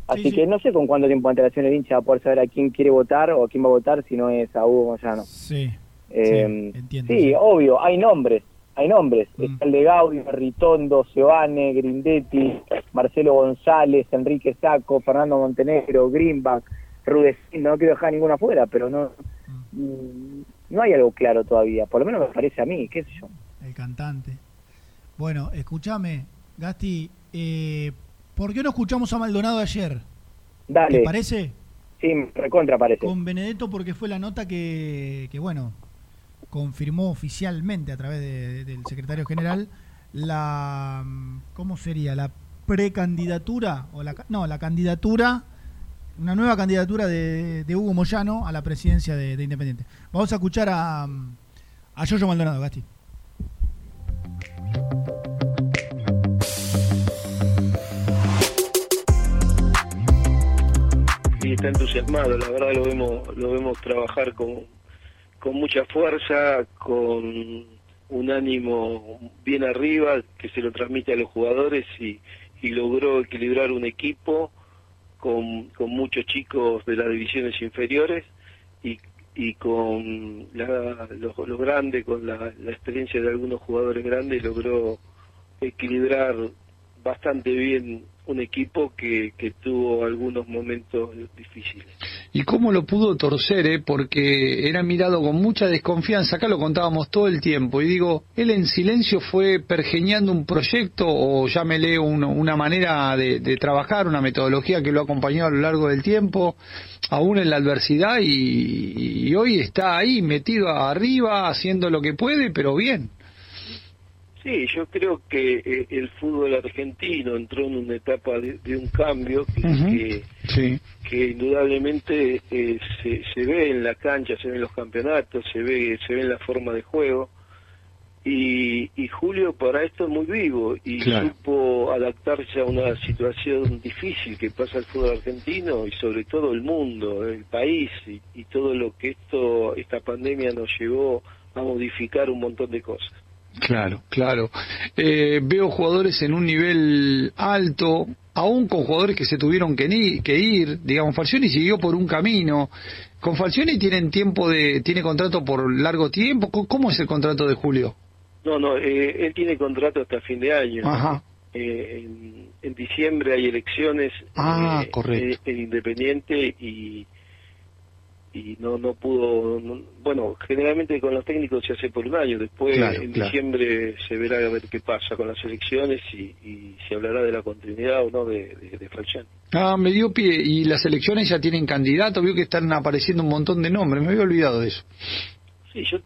Así Sí, sí. que no sé con cuánto tiempo de antelación el hincha va a poder saber a quién quiere votar o a quién va a votar si no es a Hugo Moyano. Sí. Eh, entiendo, sí, sí. obvio, hay nombres, hay nombres. Está el de Gaudio, Ritondo, Seoane, Grindetti, Marcelo González, Enrique Saco, Fernando Montenegro, Greenback, Rudecín, no quiero dejar ninguna afuera, pero no, mm, no hay algo claro todavía, por lo menos me parece a mí, qué sé yo. El cantante. Bueno, escúchame, Gasti, eh, ¿por qué no escuchamos a Maldonado ayer? Dale. ¿Te parece? Sí, recontra parece. Con Benedetto porque fue la nota que, que bueno, confirmó oficialmente a través de- del secretario general la, ¿cómo sería? La precandidatura, o la, no, la candidatura, una nueva candidatura de, de Hugo Moyano a la presidencia de, de Independiente. Vamos a escuchar a, a Yoyo Maldonado, Gasti. Está entusiasmado, la verdad lo vemos, lo vemos trabajar con, con mucha fuerza, con un ánimo bien arriba que se lo transmite a los jugadores y, logró equilibrar un equipo con, con muchos chicos de las divisiones inferiores y, y con la- los, grandes, con la experiencia de algunos jugadores grandes, logró equilibrar bastante bien un equipo que, que tuvo algunos momentos difíciles. y cómo lo pudo torcer, ¿eh? porque era mirado con mucha desconfianza, acá lo contábamos todo el tiempo, y digo, él en silencio fue pergeñando un proyecto o llámele un- una manera de, trabajar, una metodología que lo ha acompañado a lo largo del tiempo, aún en la adversidad, y hoy está ahí metido arriba, haciendo lo que puede, pero bien. Sí, yo creo que eh, el fútbol argentino entró en una etapa de, de un cambio que, Ujú. que, Sí. que indudablemente eh, se, se ve en la cancha, se ve en los campeonatos, se ve, se ve en la forma de juego. Y, y Julio para esto es muy vivo y Claro. supo adaptarse a una situación difícil que pasa el fútbol argentino y sobre todo el mundo, el país y, y todo lo que esto esta pandemia nos llevó a modificar un montón de cosas. Claro, claro. Eh, veo jugadores en un nivel alto, aún con jugadores que se tuvieron que, ni- que ir. Digamos, Falcioni siguió por un camino. Con Falcioni tienen tiempo de, tiene contrato por largo tiempo. ¿Cómo- ¿Cómo es el contrato de Julio? No, no, eh, él tiene contrato hasta fin de año. Ajá. Eh, en, en diciembre hay elecciones Ah, eh, correcto. en Independiente y y no no pudo no- bueno generalmente con los técnicos se hace por un año después Claro, en claro. diciembre se verá a ver qué pasa con las elecciones y, y se hablará de la continuidad o no de, de, de. Ah, me dio pie. Y las elecciones ya tienen candidato. Veo que están apareciendo un montón de nombres. Me había olvidado de eso. Sí, yo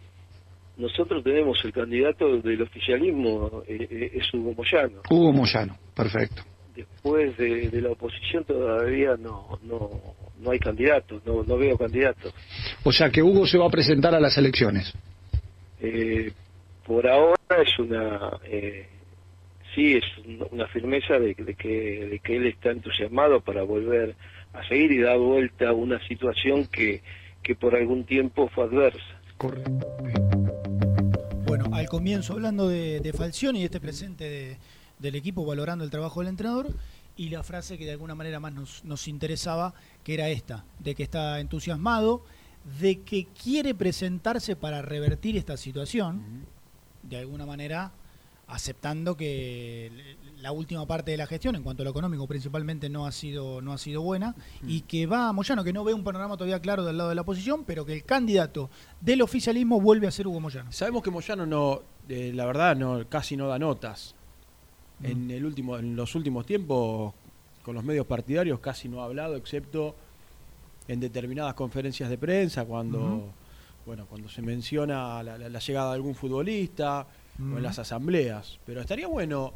nosotros tenemos el candidato del oficialismo eh, eh, es Hugo Moyano Hugo Moyano. Perfecto. después de, de la oposición todavía no no no hay candidatos no no veo candidatos. O sea que Hugo se va a presentar a las elecciones. Eh, por ahora es una eh, sí es un- una firmeza de, de que de que él está entusiasmado para volver a seguir y dar vuelta a una situación que que por algún tiempo fue adversa. Bueno, al comienzo hablando de, de Falcioni y este presente de- del equipo valorando el trabajo del entrenador y la frase que de alguna manera más nos, nos interesaba, que era esta, de que está entusiasmado, de que quiere presentarse para revertir esta situación, de alguna manera aceptando que la última parte de la gestión, en cuanto a lo económico principalmente, no ha sido, no ha sido buena, y que va a Moyano, que no ve un panorama todavía claro del lado de la oposición, pero que el candidato del oficialismo vuelve a ser Hugo Moyano. Sabemos que Moyano no, eh, la verdad, no casi no da notas. Mm. En el último, en los últimos tiempos, con los medios partidarios casi no ha hablado, excepto en determinadas conferencias de prensa, cuando, bueno, cuando se menciona la, la- la llegada de algún futbolista o en las asambleas. Pero estaría bueno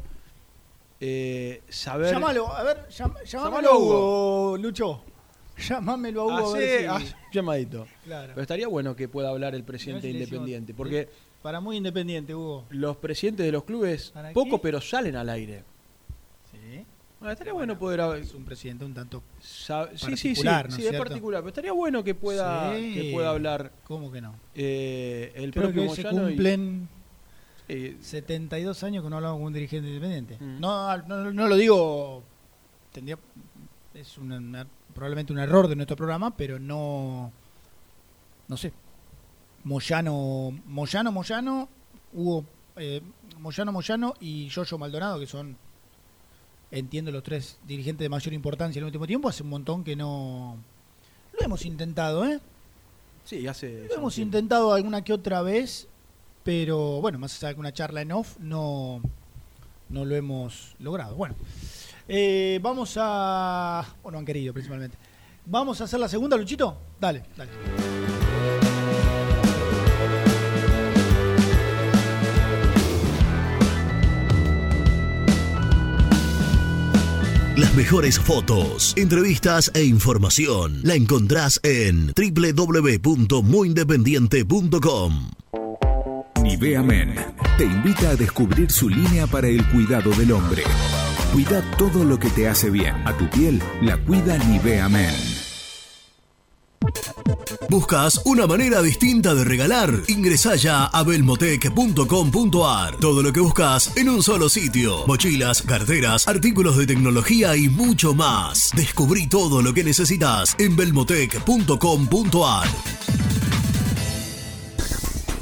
eh, saber. Llámalo, a ver, llam- llámalo Hugo, Lucho. Llámamelo a Hugo. a ver Hacé- si- haz- llamadito. Claro. Pero estaría bueno que pueda hablar el presidente si decimos- independiente, porque Para muy independiente, Hugo. los presidentes de los clubes, ¿Para poco qué? pero salen al aire. Sí. Bueno, estaría bueno poder hab- Es un presidente un tanto Sa- sí, sí, sí, particular, ¿no sí, es particular, pero estaría bueno que pueda, Sí. que pueda hablar ¿Cómo que no? eh, el Creo propio que se y- cumplen eh, 72 años que no hablamos con un dirigente independiente. Mm. No, no, no lo digo, tendría, es una- una- probablemente un error de nuestro programa, pero no, no sé. Moyano, Moyano, Moyano, Hugo eh, Moyano Moyano y Yoyo Maldonado, que son, entiendo, los tres dirigentes de mayor importancia en el último tiempo, hace un montón que no... Lo hemos intentado, ¿eh? Sí, hace. Lo hemos intentado alguna que otra vez, pero bueno, más allá de alguna charla en off, no, no lo hemos logrado. Bueno, eh, vamos a. O no han querido principalmente. Vamos a hacer la segunda, Luchito. Dale, dale. Las mejores fotos, entrevistas e información la encontrás en www.muyindependiente.com. Nivea Men te invita a descubrir su línea para el cuidado del hombre. Cuida todo lo que te hace bien. A tu piel la cuida Nivea Men. ¿Buscas una manera distinta de regalar? Ingresá ya a belmotec.com.ar. Todo lo que buscas en un solo sitio. Mochilas, carteras, artículos de tecnología y mucho más. Descubrí todo lo que necesitas en belmotec.com.ar.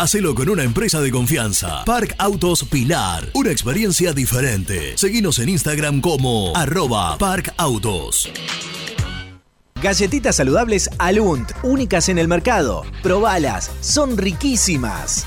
Hacelo con una empresa de confianza. Park Autos Pilar. Una experiencia diferente. Seguinos en Instagram como arroba Park Autos. Galletitas saludables Alunt, únicas en el mercado. Probalas, son riquísimas.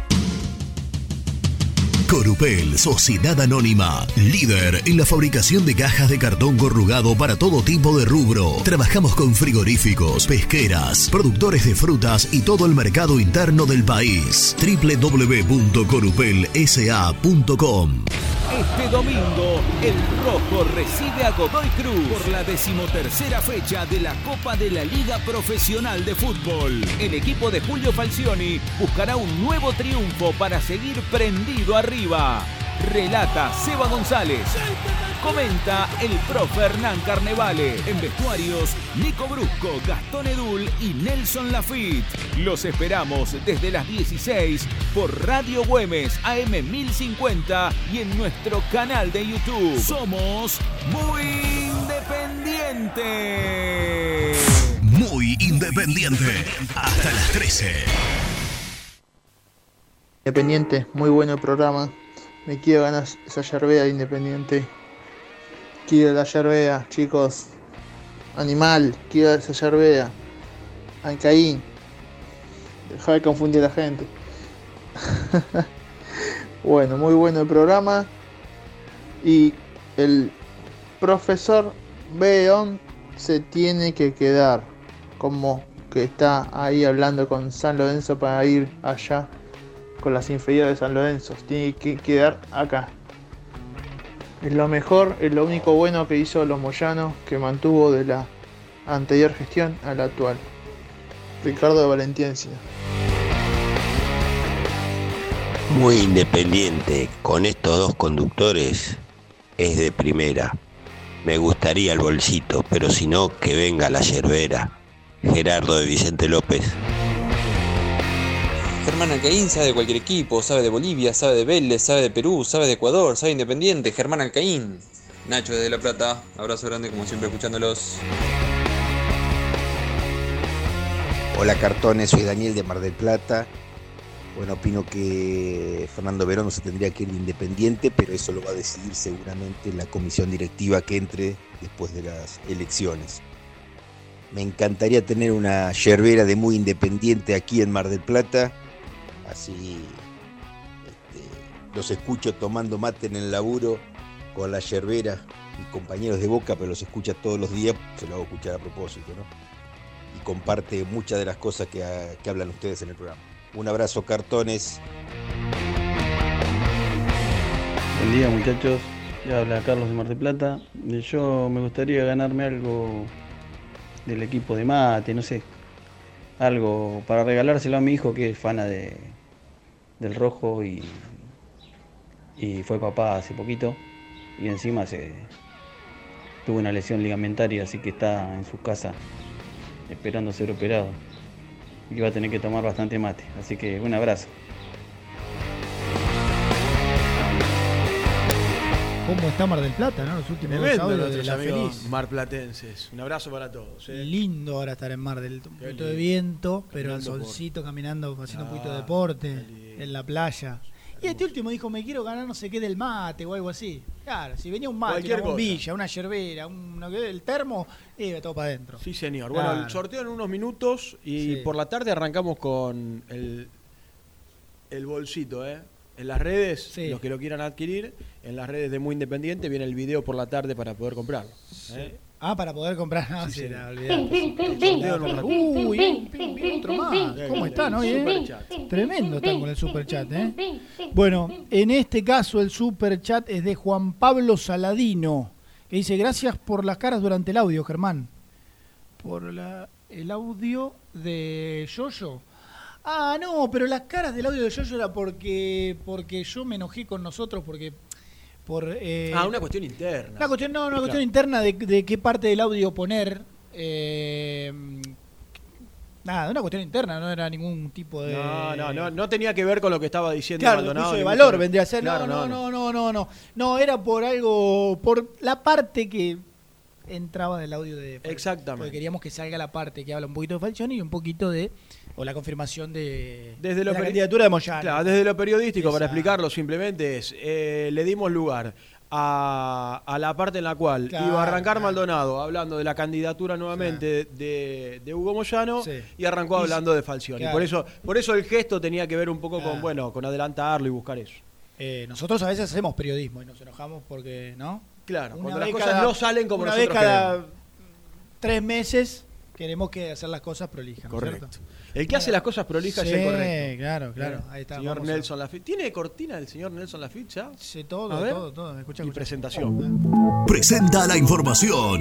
Corupel, Sociedad Anónima, líder en la fabricación de cajas de cartón corrugado para todo tipo de rubro. Trabajamos con frigoríficos, pesqueras, productores de frutas y todo el mercado interno del país. www.corupelsa.com Este domingo, el Rojo recibe a Godoy Cruz por la decimotercera fecha de la Copa de la Liga Profesional de Fútbol. El equipo de Julio Falcioni buscará un nuevo triunfo para seguir prendido arriba. Relata Seba González. Comenta el profe Hernán Carnevale. En vestuarios, Nico Brusco, Gastón Edul y Nelson Lafitte. Los esperamos desde las 16 por Radio Güemes AM 1050 y en nuestro canal de YouTube. Somos muy independientes. Muy independiente. Hasta las 13. Independiente, muy bueno el programa. Me quiero ganar esa yerbea de Independiente. Quiero la yerbea, chicos. animal, quiero esa yerbera. Alcaín. Deja de confundir a la gente. bueno, muy bueno el programa. Y el profesor Beon se tiene que quedar. Como que está ahí hablando con San Lorenzo para ir allá con las inferiores de San Lorenzo. Tiene que quedar acá. Es lo mejor, es lo único bueno que hizo los Moyanos que mantuvo de la anterior gestión a la actual. Ricardo de Valentiencia. Muy independiente, con estos dos conductores es de primera. Me gustaría el bolsito, pero si no, que venga la yerbera. Gerardo de Vicente López. Germán Alcaín sabe de cualquier equipo, sabe de Bolivia, sabe de Vélez, sabe de Perú, sabe de Ecuador, sabe Independiente, Germán Alcaín. Nacho desde La Plata, abrazo grande como siempre escuchándolos. Hola cartones, soy Daniel de Mar del Plata. Bueno, opino que Fernando Verón no se tendría que ir de independiente, pero eso lo va a decidir seguramente la comisión directiva que entre después de las elecciones. Me encantaría tener una yerbera de muy independiente aquí en Mar del Plata, así este, los escucho tomando mate en el laburo con la yerbera, mis compañeros de boca, pero los escucha todos los días, se lo hago escuchar a propósito, ¿no? Y comparte muchas de las cosas que, que hablan ustedes en el programa. Un abrazo, cartones. Buen día muchachos, ya habla Carlos de Mar del Plata. Yo me gustaría ganarme algo del equipo de mate, no sé, algo para regalárselo a mi hijo que es fana de, del rojo y, y fue papá hace poquito. Y encima se tuvo una lesión ligamentaria, así que está en su casa esperando ser operado. Y va a tener que tomar bastante mate, así que un abrazo. ¿Cómo está Mar del Plata, no? Los últimos dos Tremendo audios de nuestros la amigos feliz. marplatenses. Un abrazo para todos. eh. Lindo ahora estar en Mar del un poquito de viento, pero por- solcito caminando, haciendo un poquito de Ah, deporte, en la playa. Y este último dijo, me quiero ganar no sé qué del mate o algo así. Claro, si venía un mate, Cualquier una cosa. bombilla, una yerbera, un, el termo, iba todo para adentro. Sí, señor. Bueno, el sorteo en unos minutos y Sí. por la tarde arrancamos con el, el bolsito, ¿eh? En las redes, los que lo quieran adquirir, en las redes de Muy Independiente viene el video por la tarde para poder comprarlo. ¿eh? Ah, para poder comprar. No, Sí, sí, sí. Uy. ¿Cómo están hoy? eh? Tremendo están con el superchat, ¿eh? Bueno, en este caso el superchat es de Juan Pablo Saladino, que dice, gracias por las caras durante el audio, Germán. Por la- el audio de Yoyo. Ah, no, pero las caras del audio de Yoyo era porque, porque yo me enojé con nosotros, porque... Por, eh, ah, una cuestión interna. una cuestión, no, una Claro. cuestión interna de, de qué parte del audio poner. eh, nada, una cuestión interna, no era ningún tipo de. No, no, no, no tenía que ver con lo que estaba diciendo Claro, Maldonado. de valor vendría a ser. Claro, no, no, no, no, no, no. No, era por algo. Por la parte que entraba del audio de. Exactamente. Porque queríamos que salga la parte que habla un poquito de Falcioni y un poquito de. O la confirmación de. Desde de lo la candidatura de Moyano. Claro, desde lo periodístico, para explicarlo simplemente, es eh, le dimos lugar a, a la parte en la cual Claro, iba a arrancar claro. Maldonado hablando de la candidatura nuevamente de, de Hugo Moyano Sí. y arrancó hablando de Falcioni. Por eso, por eso el gesto tenía que ver un poco con, bueno, con adelantarlo y buscar eso. Eh, nosotros a veces hacemos periodismo y nos enojamos porque, ¿no? Claro, Una cuando las cosas cada- no salen como una nosotros vez cada queremos. tres meses queremos que hacer las cosas prolijas. ¿no Correcto. cierto? El que hace las cosas prolijas Sí, es el correcto. claro, claro. Eh, Ahí está, Señor Nelson Lafitte. ¿Tiene cortina el señor Nelson Lafitte ya? Sí, todo, A ver. todo, todo. Escucha, Y escucha. presentación. Presenta la información.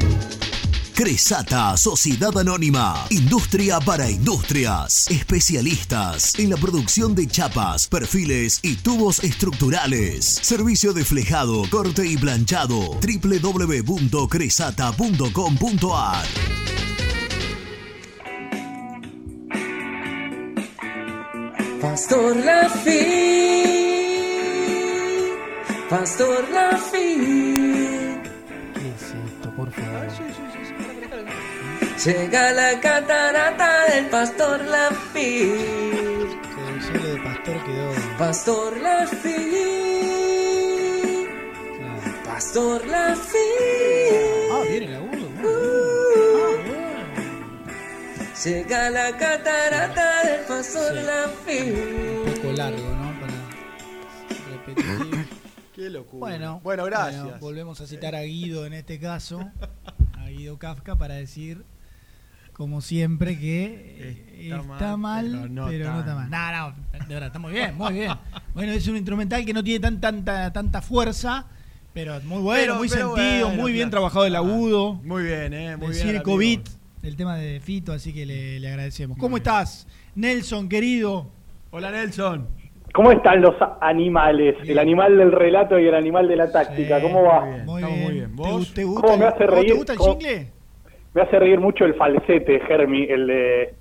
Cresata, Sociedad Anónima, Industria para Industrias, especialistas en la producción de chapas, perfiles y tubos estructurales. Servicio de flejado, corte y planchado. www.cresata.com.ar Pastor Lafitte, Pastor Lafitte, ¿Qué es esto, por favor? llega la catarata del Pastor Lafitte, El solo de pastor quedó. Pastor Lafitte, Pastor. Llega la catarata del pastor la Un poco largo, ¿no? Para repetir. Qué locura. Bueno, Bueno, gracias. bueno, volvemos a citar a Guido en este caso, a Guido Kafka, para decir, como siempre, que eh, está, mal, pero no, está mal. No, no, de verdad, está muy bien, muy bien. Bueno, es un instrumental que no tiene tan, tanta, tanta fuerza, pero muy bueno, Pero- muy pero sentido, bueno, muy bien claro. trabajado el agudo. Muy bien, eh. Muy bien. Circo. Beat, el tema de Fito, así que le, le agradecemos. ¿Cómo estás, Nelson, querido? Hola, Nelson. ¿Cómo están los animales? El animal del relato y el animal de la táctica. ¿Cómo va? Muy bien. muy bien. ¿Te, ¿Vos? te gusta, ¿Cómo me el- hace ¿vos reír? ¿Te gusta el ¿Cómo- jingle? Me hace reír mucho el falsete, Germi, el de...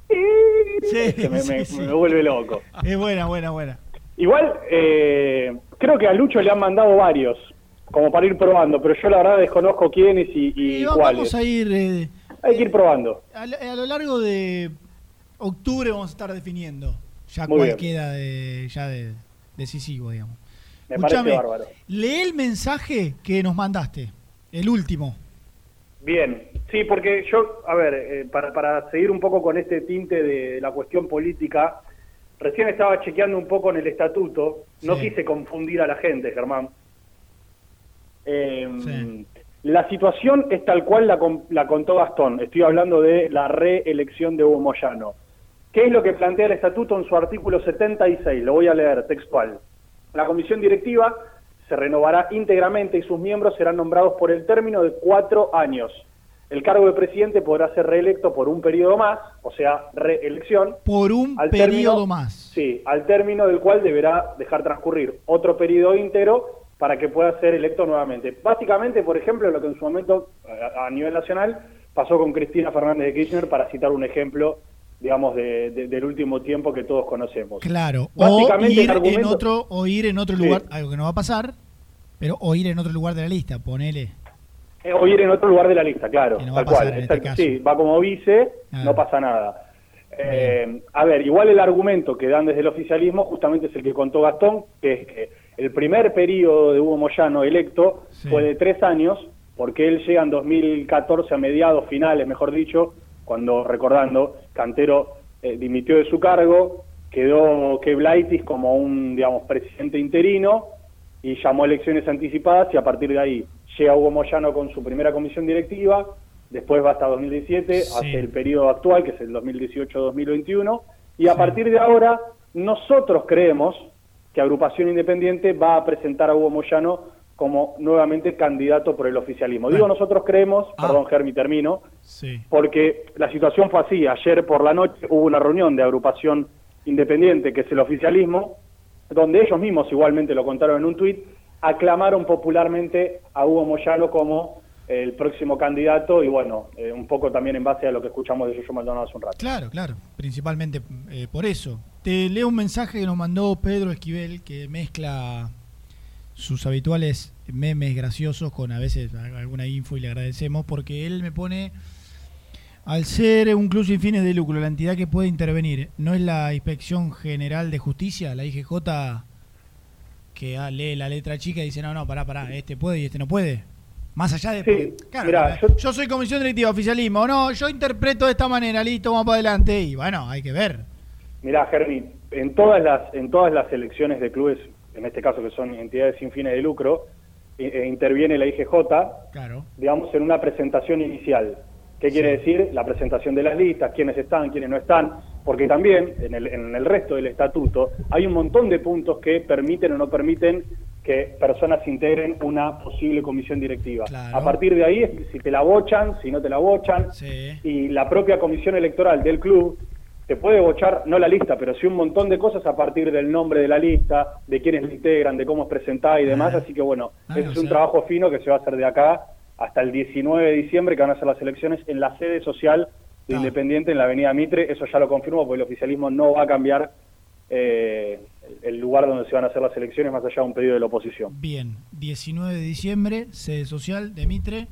Sí, que me, sí, me- sí. me vuelve loco. Es buena, buena, buena. Igual, eh, creo que a Lucho le han mandado varios, como para ir probando, pero yo la verdad desconozco quiénes y, y Y cuáles. vamos a ir eh, Hay que ir probando. a, lo- a lo largo de octubre vamos a estar definiendo ya Muy cuál bien. queda de, ya de, decisivo, digamos. Me Escuchame, parece bárbaro. lee el mensaje que nos mandaste, el último. Bien, sí, porque yo, a ver, eh, para, para seguir un poco con este tinte de la cuestión política, recién estaba chequeando un poco en el estatuto, no Sí. quise confundir a la gente, Germán. Eh, La situación es tal cual la, la contó Gastón, estoy hablando de la reelección de Hugo Moyano. ¿Qué es lo que plantea el estatuto en su artículo 76? Lo voy a leer textual. La comisión directiva se renovará íntegramente y sus miembros serán nombrados por el término de cuatro años. El cargo de presidente podrá ser reelecto por un periodo más, o sea, reelección. Por un periodo término- más. Sí, al término del cual deberá dejar transcurrir otro periodo íntegro para que pueda ser electo nuevamente. Básicamente, por ejemplo, lo que en su momento a, a nivel nacional pasó con Cristina Fernández de Kirchner, para citar un ejemplo, digamos, de- de- del último tiempo que todos conocemos. Claro. O Básicamente, ir, el argumento- en otro, o ir en otro Sí. lugar, algo que no va a pasar, pero o ir en otro lugar de la lista, ponele. Eh, O ir en otro lugar de la lista, claro, no tal cual. este. Sí, va como vice, Ah. no pasa nada. Eh, a ver, igual el argumento que dan desde el oficialismo justamente es el que contó Gastón, que es que el primer periodo de Hugo Moyano electo fue de tres años, porque él llega en 2014 a mediados finales, mejor dicho, cuando, recordando, Cantero eh, dimitió de su cargo, quedó Keblaitis como un, digamos, presidente interino, y llamó a elecciones anticipadas y a partir de ahí llega Hugo Moyano con su primera comisión directiva, después va hasta 2017, Sí. hace el periodo actual, que es el 2018-2021, y a partir de ahora nosotros creemos que Agrupación Independiente va a presentar a Hugo Moyano como nuevamente candidato por el oficialismo. Digo nosotros creemos, perdón Germi, termino, Sí. porque la situación fue así. Ayer por la noche hubo una reunión de agrupación independiente, que es el oficialismo, donde ellos mismos igualmente lo contaron en un tuit, aclamaron popularmente a Hugo Moyano como el próximo candidato y bueno, eh, un poco también en base a lo que escuchamos de Yoyo Maldonado hace un rato. Claro, claro, principalmente eh, por eso. Te leo un mensaje que nos mandó Pedro Esquivel que mezcla sus habituales memes graciosos con a veces alguna info y le agradecemos porque él me pone al ser un club sin fines de lucro, la entidad que puede intervenir no es la Inspección General de Justicia, la IGJ que ah, lee la letra chica y dice, no, no, pará, pará, este puede y este no puede. Más allá de... porque, claro, mirá, yo, soy comisión directiva, oficialismo, no, yo interpreto de esta manera, listo, vamos para adelante y bueno, hay que ver. Mirá, Germi, en todas las en todas las elecciones de clubes, en este caso que son entidades sin fines de lucro, eh, interviene la IGJ, Claro. digamos, en una presentación inicial. ¿Qué quiere decir? La presentación de las listas, quiénes están, quiénes no están, porque también en el, en el resto del estatuto hay un montón de puntos que permiten o no permiten que personas integren una posible comisión directiva. A partir de ahí, si te la bochan, si no te la bochan, y la propia comisión electoral del club te puede bochar, no la lista, pero sí un montón de cosas a partir del nombre de la lista, de quiénes la integran, de cómo es presentada y demás, así que bueno, Ah, ese es un sea- trabajo fino que se va a hacer de acá hasta el 19 de diciembre, que van a ser las elecciones en la sede social de Independiente en la Avenida Mitre, eso ya lo confirmo, porque el oficialismo no va a cambiar eh, el lugar donde se van a hacer las elecciones, más allá de un pedido de la oposición. Bien, 19 de diciembre, sede social de Mitre,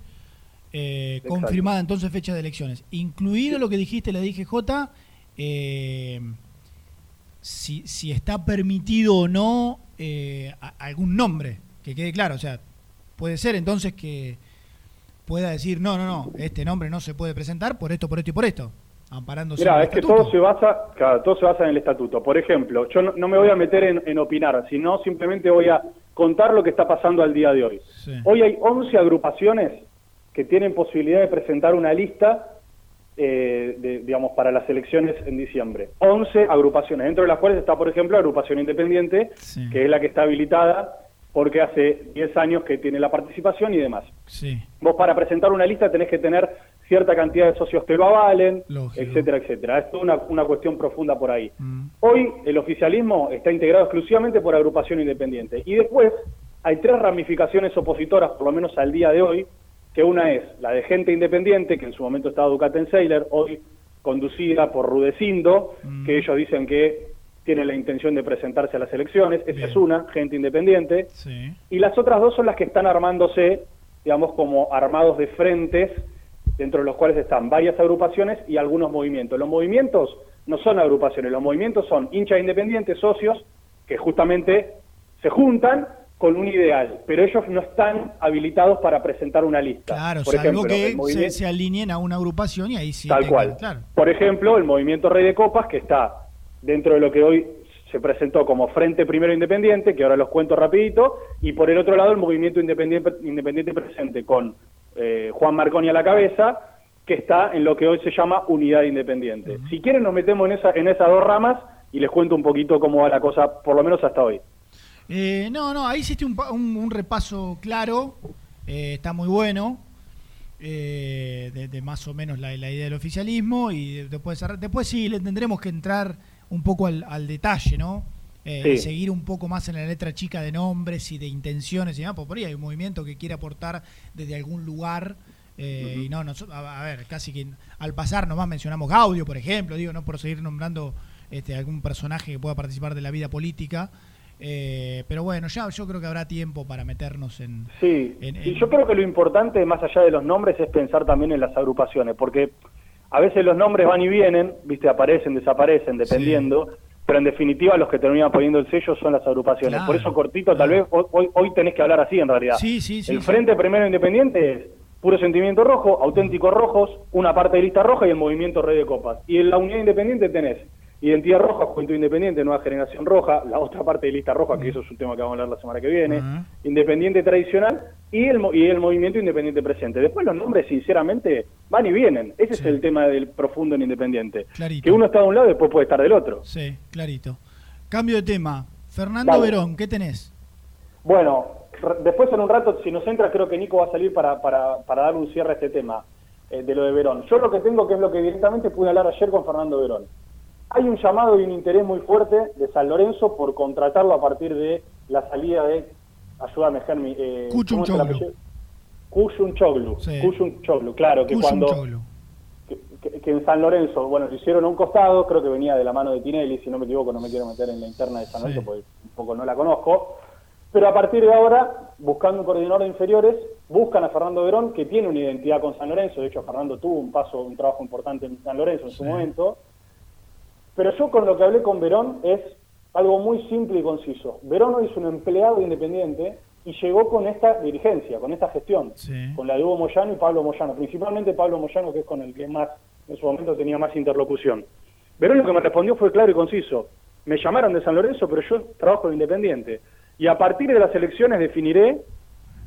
eh, confirmada entonces fecha de elecciones. Incluido lo que dijiste, la DGJ, eh, si, si está permitido o no eh, a- algún nombre, que quede claro, o sea, puede ser entonces que pueda decir, no, no, no, este nombre no se puede presentar por esto, por esto y por esto. Amparándose Mira, es que estatuto. todo se basa, claro, todo se basa en el estatuto. Por ejemplo, yo no, no me voy a meter en, en opinar, sino simplemente voy a contar lo que está pasando al día de hoy. Hoy hay 11 agrupaciones que tienen posibilidad de presentar una lista, eh, de, digamos, para las elecciones en diciembre. 11 agrupaciones, dentro de las cuales está, por ejemplo, Agrupación Independiente, que es la que está habilitada porque hace 10 años que tiene la participación y demás. Sí. Vos para presentar una lista tenés que tener cierta cantidad de socios que lo avalen, Lógico. etcétera, etcétera. Es toda una, una cuestión profunda por ahí. Hoy el oficialismo está integrado exclusivamente por agrupación independiente. Y después hay tres ramificaciones opositoras, por lo menos al día de hoy, que una es la de gente independiente, que en su momento estaba Ducaten Seiler, hoy conducida por Rudecindo, que ellos dicen que tiene la intención de presentarse a las elecciones. Esa es una, gente independiente. Sí. Y las otras dos son las que están armándose, digamos, como armados de frentes, dentro de los cuales están varias agrupaciones y algunos movimientos. Los movimientos no son agrupaciones, los movimientos son hinchas independientes, socios, que justamente se juntan con un ideal, pero ellos no están habilitados para presentar una lista. Claro, Por salvo ejemplo, que se, alineen a una agrupación y ahí sí. Tal tengan- cual. Claro. Por ejemplo, el movimiento Rey de Copas, que está dentro de lo que hoy se presentó como Frente Primero Independiente, que ahora los cuento rapidito, y por el otro lado el movimiento independiente, independiente presente con eh, Juan Marconi a la cabeza, que está en lo que hoy se llama Unidad Independiente. Si quieren nos metemos en, esa, en esas dos ramas y les cuento un poquito cómo va la cosa, por lo menos hasta hoy. Eh, no, no, ahí hiciste un, un- un repaso claro, eh, está muy bueno, eh, de, de más o menos la, la idea del oficialismo y después, después sí le tendremos que entrar un poco al, al detalle, ¿no? Eh, Sí. seguir un poco más en la letra chica de nombres y de intenciones y demás, por ahí hay un movimiento que quiere aportar desde algún lugar. eh, Y no, noso- a, a ver, casi que al pasar nomás mencionamos Gaudio, por ejemplo, digo, no por seguir nombrando este, algún personaje que pueda participar de la vida política. eh, pero bueno, ya yo creo que habrá tiempo para meternos en, Sí, en- y yo creo que lo importante, más allá de los nombres, es pensar también en las agrupaciones, porque a veces los nombres van y vienen, viste, aparecen, desaparecen, dependiendo, pero en definitiva los que terminan poniendo el sello son las agrupaciones. Claro, Por eso, cortito, tal vez hoy, hoy- tenés que hablar así en realidad. Sí, sí, sí, el. Frente Primero Independiente es Puro Sentimiento Rojo, Auténticos Rojos, una parte de Lista Roja y el Movimiento Rey de Copas. Y en la Unidad Independiente tenés Identidad Roja, Juventud Independiente, Nueva Generación Roja, la otra parte de Lista Roja, que eso es un tema que vamos a hablar la semana que viene, Independiente Tradicional y el, y el Movimiento Independiente Presente. Después los nombres, sinceramente, van y vienen. Ese es el tema del profundo en Independiente. Clarito. Que uno está de un lado y después puede estar del otro. Sí, clarito. Cambio de tema. Fernando Dale. Verón, ¿qué tenés? Bueno, después en un rato, si nos entra, creo que Nico va a salir para, para, para dar un cierre a este tema eh, de lo de Verón. Yo lo que tengo, que es lo que directamente pude hablar ayer con Fernando Verón. Hay un llamado y un interés muy fuerte de San Lorenzo por contratarlo a partir de la salida de, ayúdame Germi, eh, ¿cómo es el Kuchunchoglu. apellido? Kuchunchoglu. Sí. Kuchunchoglu, claro, que cuando que, que- que en San Lorenzo, bueno, lo hicieron a un costado, creo que venía de la mano de Tinelli, si no me equivoco, no me quiero meter en la interna de San Lorenzo porque un poco no la conozco, pero a partir de ahora, buscando un coordinador de inferiores, buscan a Fernando Verón, que tiene una identidad con San Lorenzo, de hecho Fernando tuvo un paso, un trabajo importante en San Lorenzo en su momento, pero yo con lo que hablé con Verón es algo muy simple y conciso. Verón hoy es un empleado independiente y llegó con esta dirigencia, con esta gestión, con la de Hugo Moyano y Pablo Moyano, principalmente Pablo Moyano, que es con el que más, en su momento tenía más interlocución. Verón lo que me respondió fue claro y conciso. Me llamaron de San Lorenzo, pero yo trabajo de independiente. Y a partir de las elecciones definiré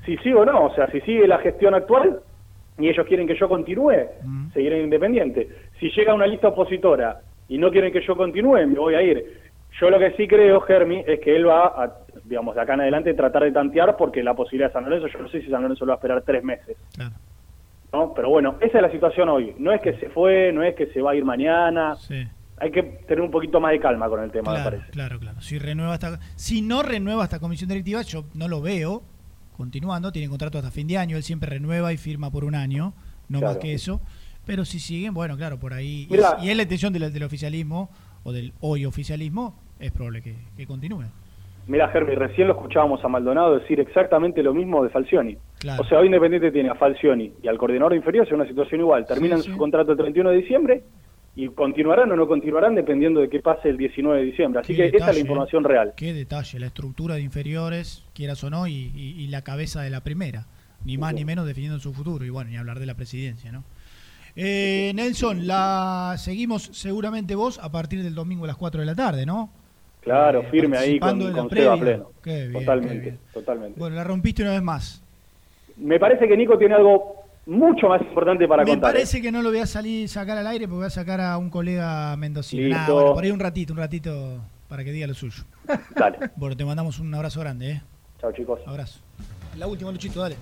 si sí o no. O sea, si sigue la gestión actual y ellos quieren que yo continúe, seguiré en independiente. Si llega una lista opositora y no quieren que yo continúe, me voy a ir. Yo lo que sí creo, Germi, es que él va a, digamos, de acá en adelante tratar de tantear porque la posibilidad de San Lorenzo, yo no sé si San Lorenzo lo va a esperar tres meses. ¿no? Pero bueno, esa es la situación hoy. No es que se fue, no es que se va a ir mañana. Hay que tener un poquito más de calma con el tema, me Claro, parece. claro, claro. Si renueva esta, si no renueva esta comisión directiva, yo no lo veo continuando. Tiene contrato hasta fin de año. Él siempre renueva y firma por un año, no más Claro. que eso. Pero si siguen, bueno, claro, por ahí. y- Mirá. y, es la intención del, del oficialismo o del hoy oficialismo, es probable que, que continúe. Mira, Germi, recién lo escuchábamos a Maldonado decir exactamente lo mismo de Falcioni. Claro. O sea, hoy Independiente tiene a Falcioni y al coordinador inferior, es una situación igual. Terminan su contrato el 31 de diciembre y continuarán o no continuarán dependiendo de qué pase el 19 de diciembre. Así Qué que esa es detalle, la información real. Qué detalle, la estructura de inferiores, quieras o no, y, y- y la cabeza de la primera. Ni más ni menos definiendo su futuro. Y bueno, ni hablar de la presidencia, ¿no? Eh, Nelson, la seguimos seguramente vos a partir del domingo a las 4 de la tarde, ¿no? Claro, firme ahí con, con Seba pleno. Qué bien, qué totalmente, bien. totalmente. Bueno, la rompiste una vez más. Me parece que Nico tiene algo mucho más importante para Me contar. ¿eh? parece que no lo voy a salir sacar al aire porque voy a sacar a un colega mendocino. Nah, bueno, por ahí un ratito, un ratito para que diga lo suyo. Dale. Bueno, te mandamos un abrazo grande, ¿eh? Chao, chicos. Abrazo. La última, Luchito, dale.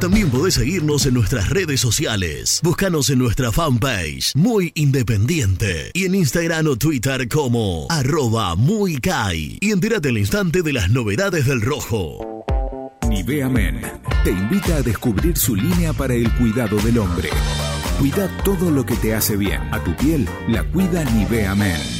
También podés seguirnos en nuestras redes sociales. Búscanos en nuestra fanpage, Muy Independiente. Y en Instagram o Twitter como arroba muy Kai. Y entérate al instante de las novedades del rojo. Nivea Men te invita a descubrir su línea para el cuidado del hombre. Cuida todo lo que te hace bien. A tu piel la cuida Nivea Men.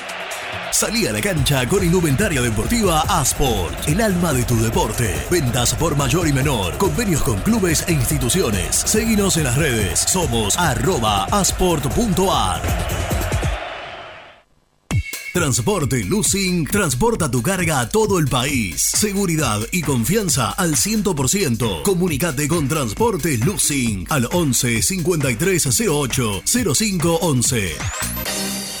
Salí a la cancha con indumentaria deportiva Asport, el alma de tu deporte. Ventas por mayor y menor, convenios con clubes e instituciones. Seguinos en las redes, somos arroba asport.ar. Transporte Lucing transporta tu carga a todo el país. Seguridad y confianza al 100%. Comunicate con Transporte Lucing al 11 53 08 05 11.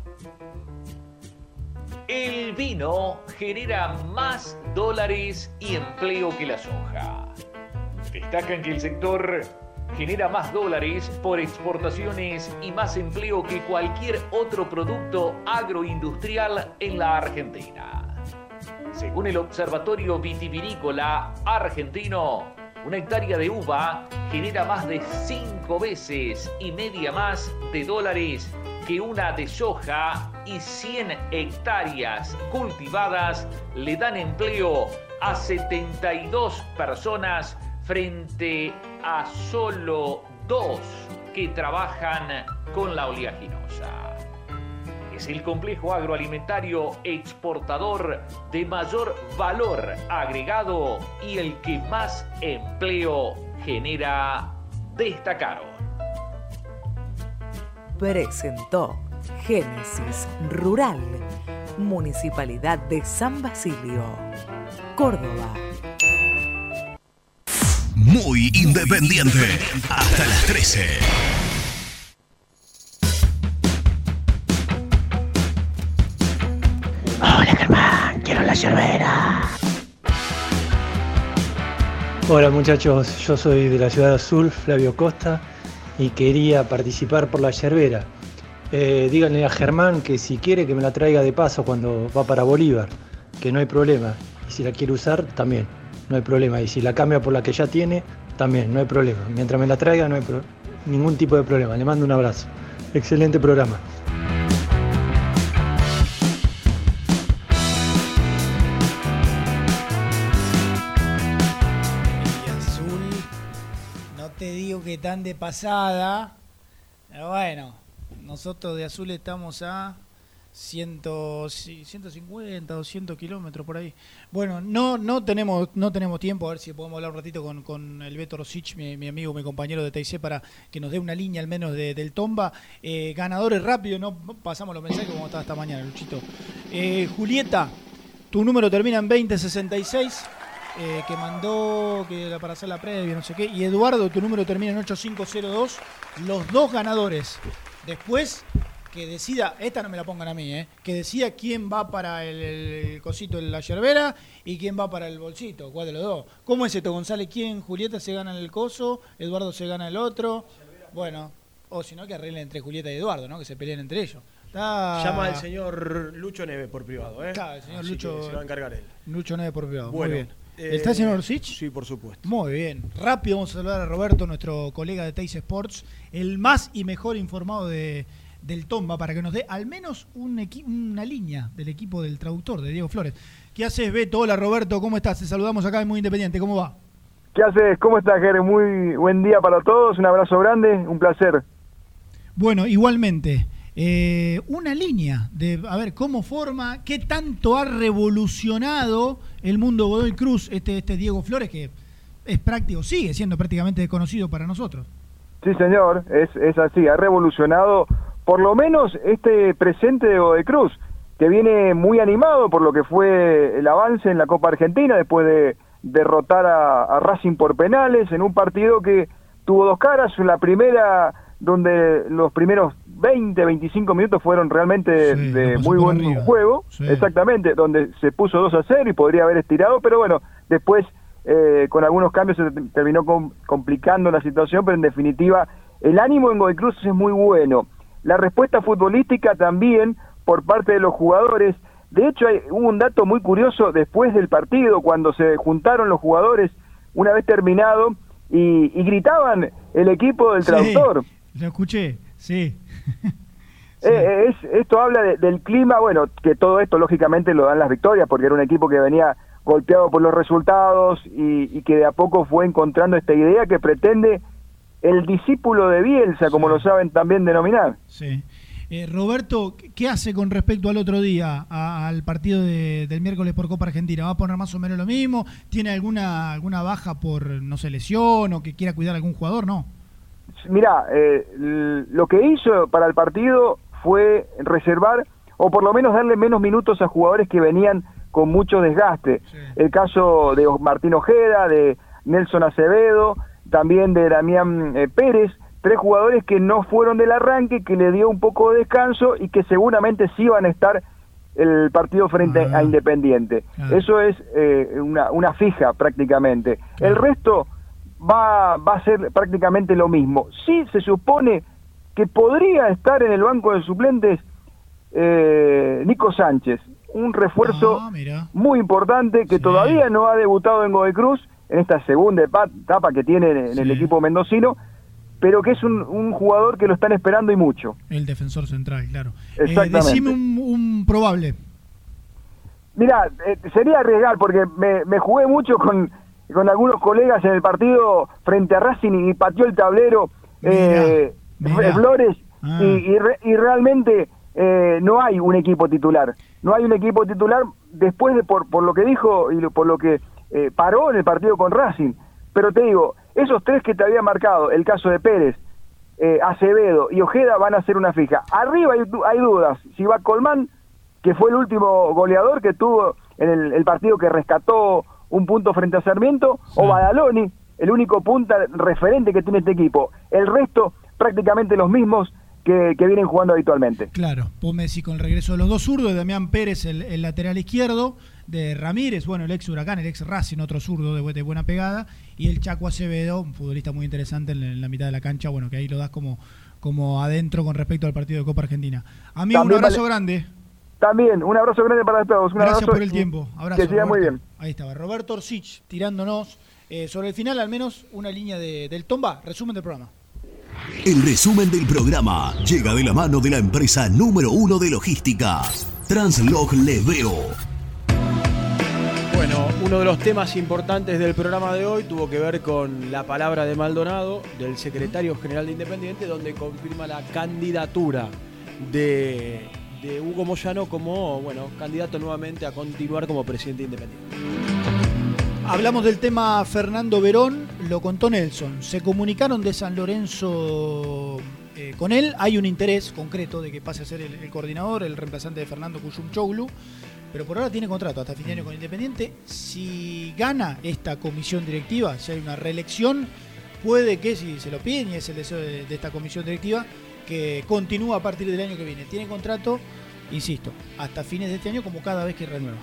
El vino genera más dólares y empleo que la soja. Destacan que el sector genera más dólares por exportaciones y más empleo que cualquier otro producto agroindustrial en la Argentina. Según el Observatorio Vitivinícola Argentino, una hectárea de uva genera más de cinco veces y media más de dólares que una de soja y 100 hectáreas cultivadas le dan empleo a 72 personas frente a solo dos que trabajan con la oleaginosa es el complejo agroalimentario exportador de mayor valor agregado y el que más empleo genera, destacaron. Presentó Génesis Rural, Municipalidad de San Basilio, Córdoba. Muy independiente. Hasta las 13. Hola Germán, quiero la yerbera. Hola muchachos, yo soy de la Ciudad Azul, Flavio Costa, y quería participar por la yerbera. Eh, díganle a Germán que si quiere que me la traiga de paso cuando va para Bolívar, que no hay problema. Y si la quiere usar, también, no hay problema. Y si la cambia por la que ya tiene, también, no hay problema. Mientras me la traiga, no hay ningún tipo de problema. Le mando un abrazo. Excelente programa. Tan de pasada, pero bueno, nosotros de Azul estamos a 100, sí, 150, 200 kilómetros por ahí. Bueno, no no tenemos no tenemos tiempo, a ver si podemos hablar un ratito con, con el Beto Rosich, mi, mi amigo, mi compañero de TIC, para que nos dé una línea al menos de- del Tomba. Eh, ganadores rápido, no pasamos los mensajes como estaba esta mañana, Luchito. Eh, Julieta, tu número termina en 2066 eh, que mandó que era para hacer la previa, no sé qué. Y Eduardo, tu número termina en 8502. Los dos ganadores. Después que decida, esta no me la pongan a mí, eh, que decida quién va para el, el cosito de la yerbera y quién va para el bolsito, cuál de los dos. ¿Cómo es esto, González? ¿Quién? Julieta se gana el coso, Eduardo se gana el otro. Bueno, o si no, que arreglen entre Julieta y Eduardo, ¿no? Que se peleen entre ellos. Está- Llama al señor Lucho Neve por privado, ¿eh? Claro, el señor Así Lucho- se va a encargar él. Lucho 9 por privado. Bueno, Muy bien. Eh, ¿Está el señor Orsic? Sí, por supuesto. Muy bien. Rápido vamos a saludar a Roberto, nuestro colega de Teis Sports, el más y mejor informado de, del Tomba, para que nos dé al menos un una línea del equipo del traductor, de Diego Flores. ¿Qué haces, Beto? Hola, Roberto, ¿cómo estás? Te saludamos acá en Muy Independiente. ¿Cómo va? ¿Qué haces? ¿Cómo estás, Ger? Muy buen día para todos, un abrazo grande, un placer. Bueno, igualmente, eh, una línea de, a ver, cómo forma, qué tanto ha revolucionado el mundo Godoy Cruz este, este Diego Flores, que es práctico, sigue siendo prácticamente desconocido para nosotros. Sí, señor, es, es así, ha revolucionado por lo menos este presente de Godoy Cruz, que viene muy animado por lo que fue el avance en la Copa Argentina después de derrotar a, a Racing por penales en un partido que tuvo dos caras, la primera donde los primeros 20, 25 minutos fueron realmente de muy buen arriba. juego, Sí. exactamente, donde se puso 2 a 0 y podría haber estirado, pero bueno, después eh, con algunos cambios se te- terminó com- complicando la situación, pero en definitiva el ánimo en Godoy Cruz es muy bueno. La respuesta futbolística también por parte de los jugadores. De hecho, hay, hubo un dato muy curioso después del partido, cuando se juntaron los jugadores una vez terminado y, y gritaban el equipo del Sí, traductor. Lo escuché, sí. Eh, es, esto habla de- del clima, bueno, que todo esto lógicamente lo dan las victorias, porque era un equipo que venía golpeado por los resultados y, y que de a poco fue encontrando esta idea que pretende el discípulo de Bielsa, como lo saben también denominar. Sí. Eh, Roberto, ¿qué hace con respecto al otro día, a- al partido de- del miércoles por Copa Argentina? ¿Va a poner más o menos lo mismo? ¿Tiene alguna, alguna baja por, no sé, lesión o que quiera cuidar a algún jugador? No. Mira, eh, lo que hizo para el partido fue reservar o por lo menos darle menos minutos a jugadores que venían con mucho desgaste. El caso de Martín Ojeda, de Nelson Acevedo, también de Damián eh, Pérez, tres jugadores que no fueron del arranque, que le dio un poco de descanso y que seguramente sí van a estar el partido frente a Independiente. Eso es eh, una, una fija prácticamente. El resto va, va a ser prácticamente lo mismo. Sí se supone que podría estar en el banco de suplentes eh, Nico Sánchez, un refuerzo muy importante que todavía no ha debutado en Godoy Cruz en esta segunda etapa que tiene en el equipo mendocino, pero que es un, un jugador que lo están esperando y mucho. El defensor central, claro. Eh, Exactamente. decime un, un probable. Mira, eh, sería arriesgar porque me, me jugué mucho con, con algunos colegas en el partido frente a Racing y pateó el tablero eh, mirá. Flores Ah. y, y re- y realmente eh, no hay un equipo titular. No hay un equipo titular después de por, por lo que dijo y lo- por lo que eh, paró en el partido con Racing. Pero te digo, esos tres que te había marcado, el caso de Pérez, eh, Acevedo y Ojeda van a ser una fija. Arriba hay, hay dudas. Si va Colmán, que fue el último goleador que tuvo en el, el partido que rescató un punto frente a Sarmiento, o Badaloni, el único punta referente que tiene este equipo. El resto prácticamente los mismos que, que vienen jugando habitualmente. Claro, vos me decís con el regreso de los dos zurdos, de Damián Pérez, el, el lateral izquierdo, de Ramírez, bueno, el ex Huracán, el ex Racing, otro zurdo de, bu- de buena pegada, y el Chaco Acevedo, un futbolista muy interesante en, la- en la mitad de la cancha, bueno, que ahí lo das como, como adentro con respecto al partido de Copa Argentina. Amigo, un También abrazo vale- grande. También, un abrazo grande para todos. Un Gracias abrazo por el tiempo. Abrazo, que siga muy bien. Ahí estaba. Roberto Orsic tirándonos eh, sobre el final, al menos una línea de- del Tomba. Resumen del programa. El resumen del programa llega de la mano de la empresa número uno de logística, Translog Leveo. Bueno, uno de los temas importantes del programa de hoy tuvo que ver con la palabra de Maldonado, del secretario general de Independiente, donde confirma la candidatura de, de Hugo Moyano como bueno, candidato nuevamente a continuar como presidente independiente. Hablamos del tema Fernando Verón, lo contó Nelson. Se comunicaron de San Lorenzo eh, con él. Hay un interés concreto de que pase a ser el, coordinador, el reemplazante de Fernando Cuyumchoglu. Pero por ahora tiene contrato hasta fin de año con Independiente. Si gana esta comisión directiva, si hay una reelección, puede que, si se lo piden, y es el deseo de, de esta comisión directiva, que continúe a partir del año que viene. Tiene contrato, insisto, hasta fines de este año, como cada vez que renueva.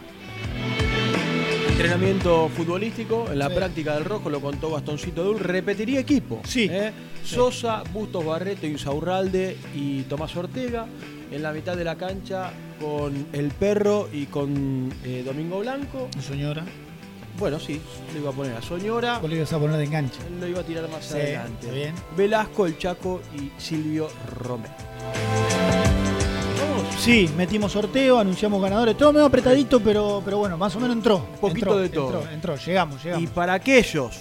Entrenamiento futbolístico, en la Sí. práctica del rojo, lo contó Bastoncito Dul, repetiría equipo. Sí. ¿eh? Sosa, Bustos Barreto, Insaurralde y Tomás Ortega. En la mitad de la cancha con el perro y con eh, Domingo Blanco. Soñora. Bueno, sí, le iba a poner a Soñora. Vos le ibas a poner de enganche. Lo iba a tirar más Sí, adelante. bien. Velasco, el Chaco y Silvio Romero. Sí, metimos sorteo, anunciamos ganadores, todo medio apretadito, pero, pero bueno, más o menos entró. Poquito entró, de todo. Entró, entró, llegamos, llegamos. Y para aquellos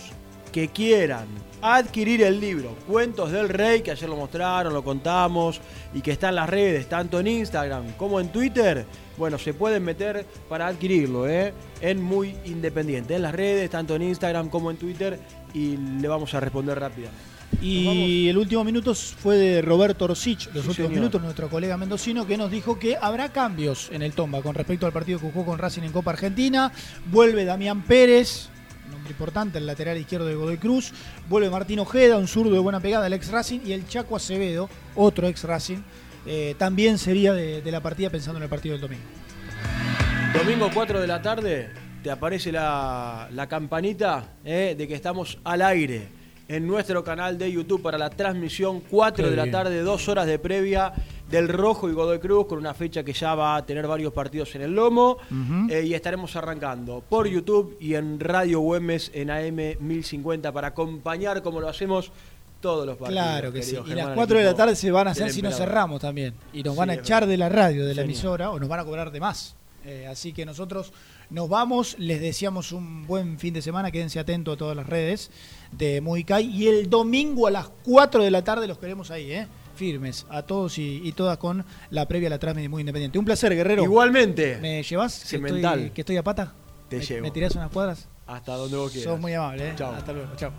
que quieran adquirir el libro Cuentos del Rey, que ayer lo mostraron, lo contamos, y que está en las redes, tanto en Instagram como en Twitter, bueno, se pueden meter para adquirirlo, ¿eh? En Muy Independiente, en las redes, tanto en Instagram como en Twitter, y le vamos a responder rápidamente. Y el último minuto fue de Roberto Orsic, los Sí, últimos señor. minutos, nuestro colega mendocino, que nos dijo que habrá cambios en el Tomba con respecto al partido que jugó con Racing en Copa Argentina. Vuelve Damián Pérez, nombre importante, el lateral izquierdo de Godoy Cruz. Vuelve Martín Ojeda, un zurdo de buena pegada, el ex Racing. Y el Chaco Acevedo, otro ex Racing, eh, también sería de, de la partida pensando en el partido del domingo. Domingo 4 de la tarde, te aparece la, la campanita ¿eh? de que estamos al aire en nuestro canal de YouTube para la transmisión 4 Qué de la tarde, dos horas de previa del Rojo y Godoy Cruz, con una fecha que ya va a tener varios partidos en el lomo. Eh, y estaremos arrancando por YouTube y en Radio Güemes en AM 1050 para acompañar como lo hacemos todos los partidos. Claro que sí. querido Y Germán, las al 4 de la tarde se van a hacer si nos Emperador. cerramos también. Y nos Sí, van a echar de la radio, de la Genial. emisora, o nos van a cobrar de más. Eh, así que nosotros nos vamos, les deseamos un buen fin de semana, quédense atentos a todas las redes de Mujicay. Y el domingo a las 4 de la tarde los queremos ahí, ¿eh? firmes, a todos y, y todas con la previa a la transmisión muy independiente. Un placer, Guerrero. Igualmente. ¿Me llevas? Que estoy, que estoy a pata. Te ¿Me, llevo. ¿Me tirás unas cuadras? Hasta donde vos quieras. Sos muy amable, ¿eh? Chao. Hasta luego. Chao.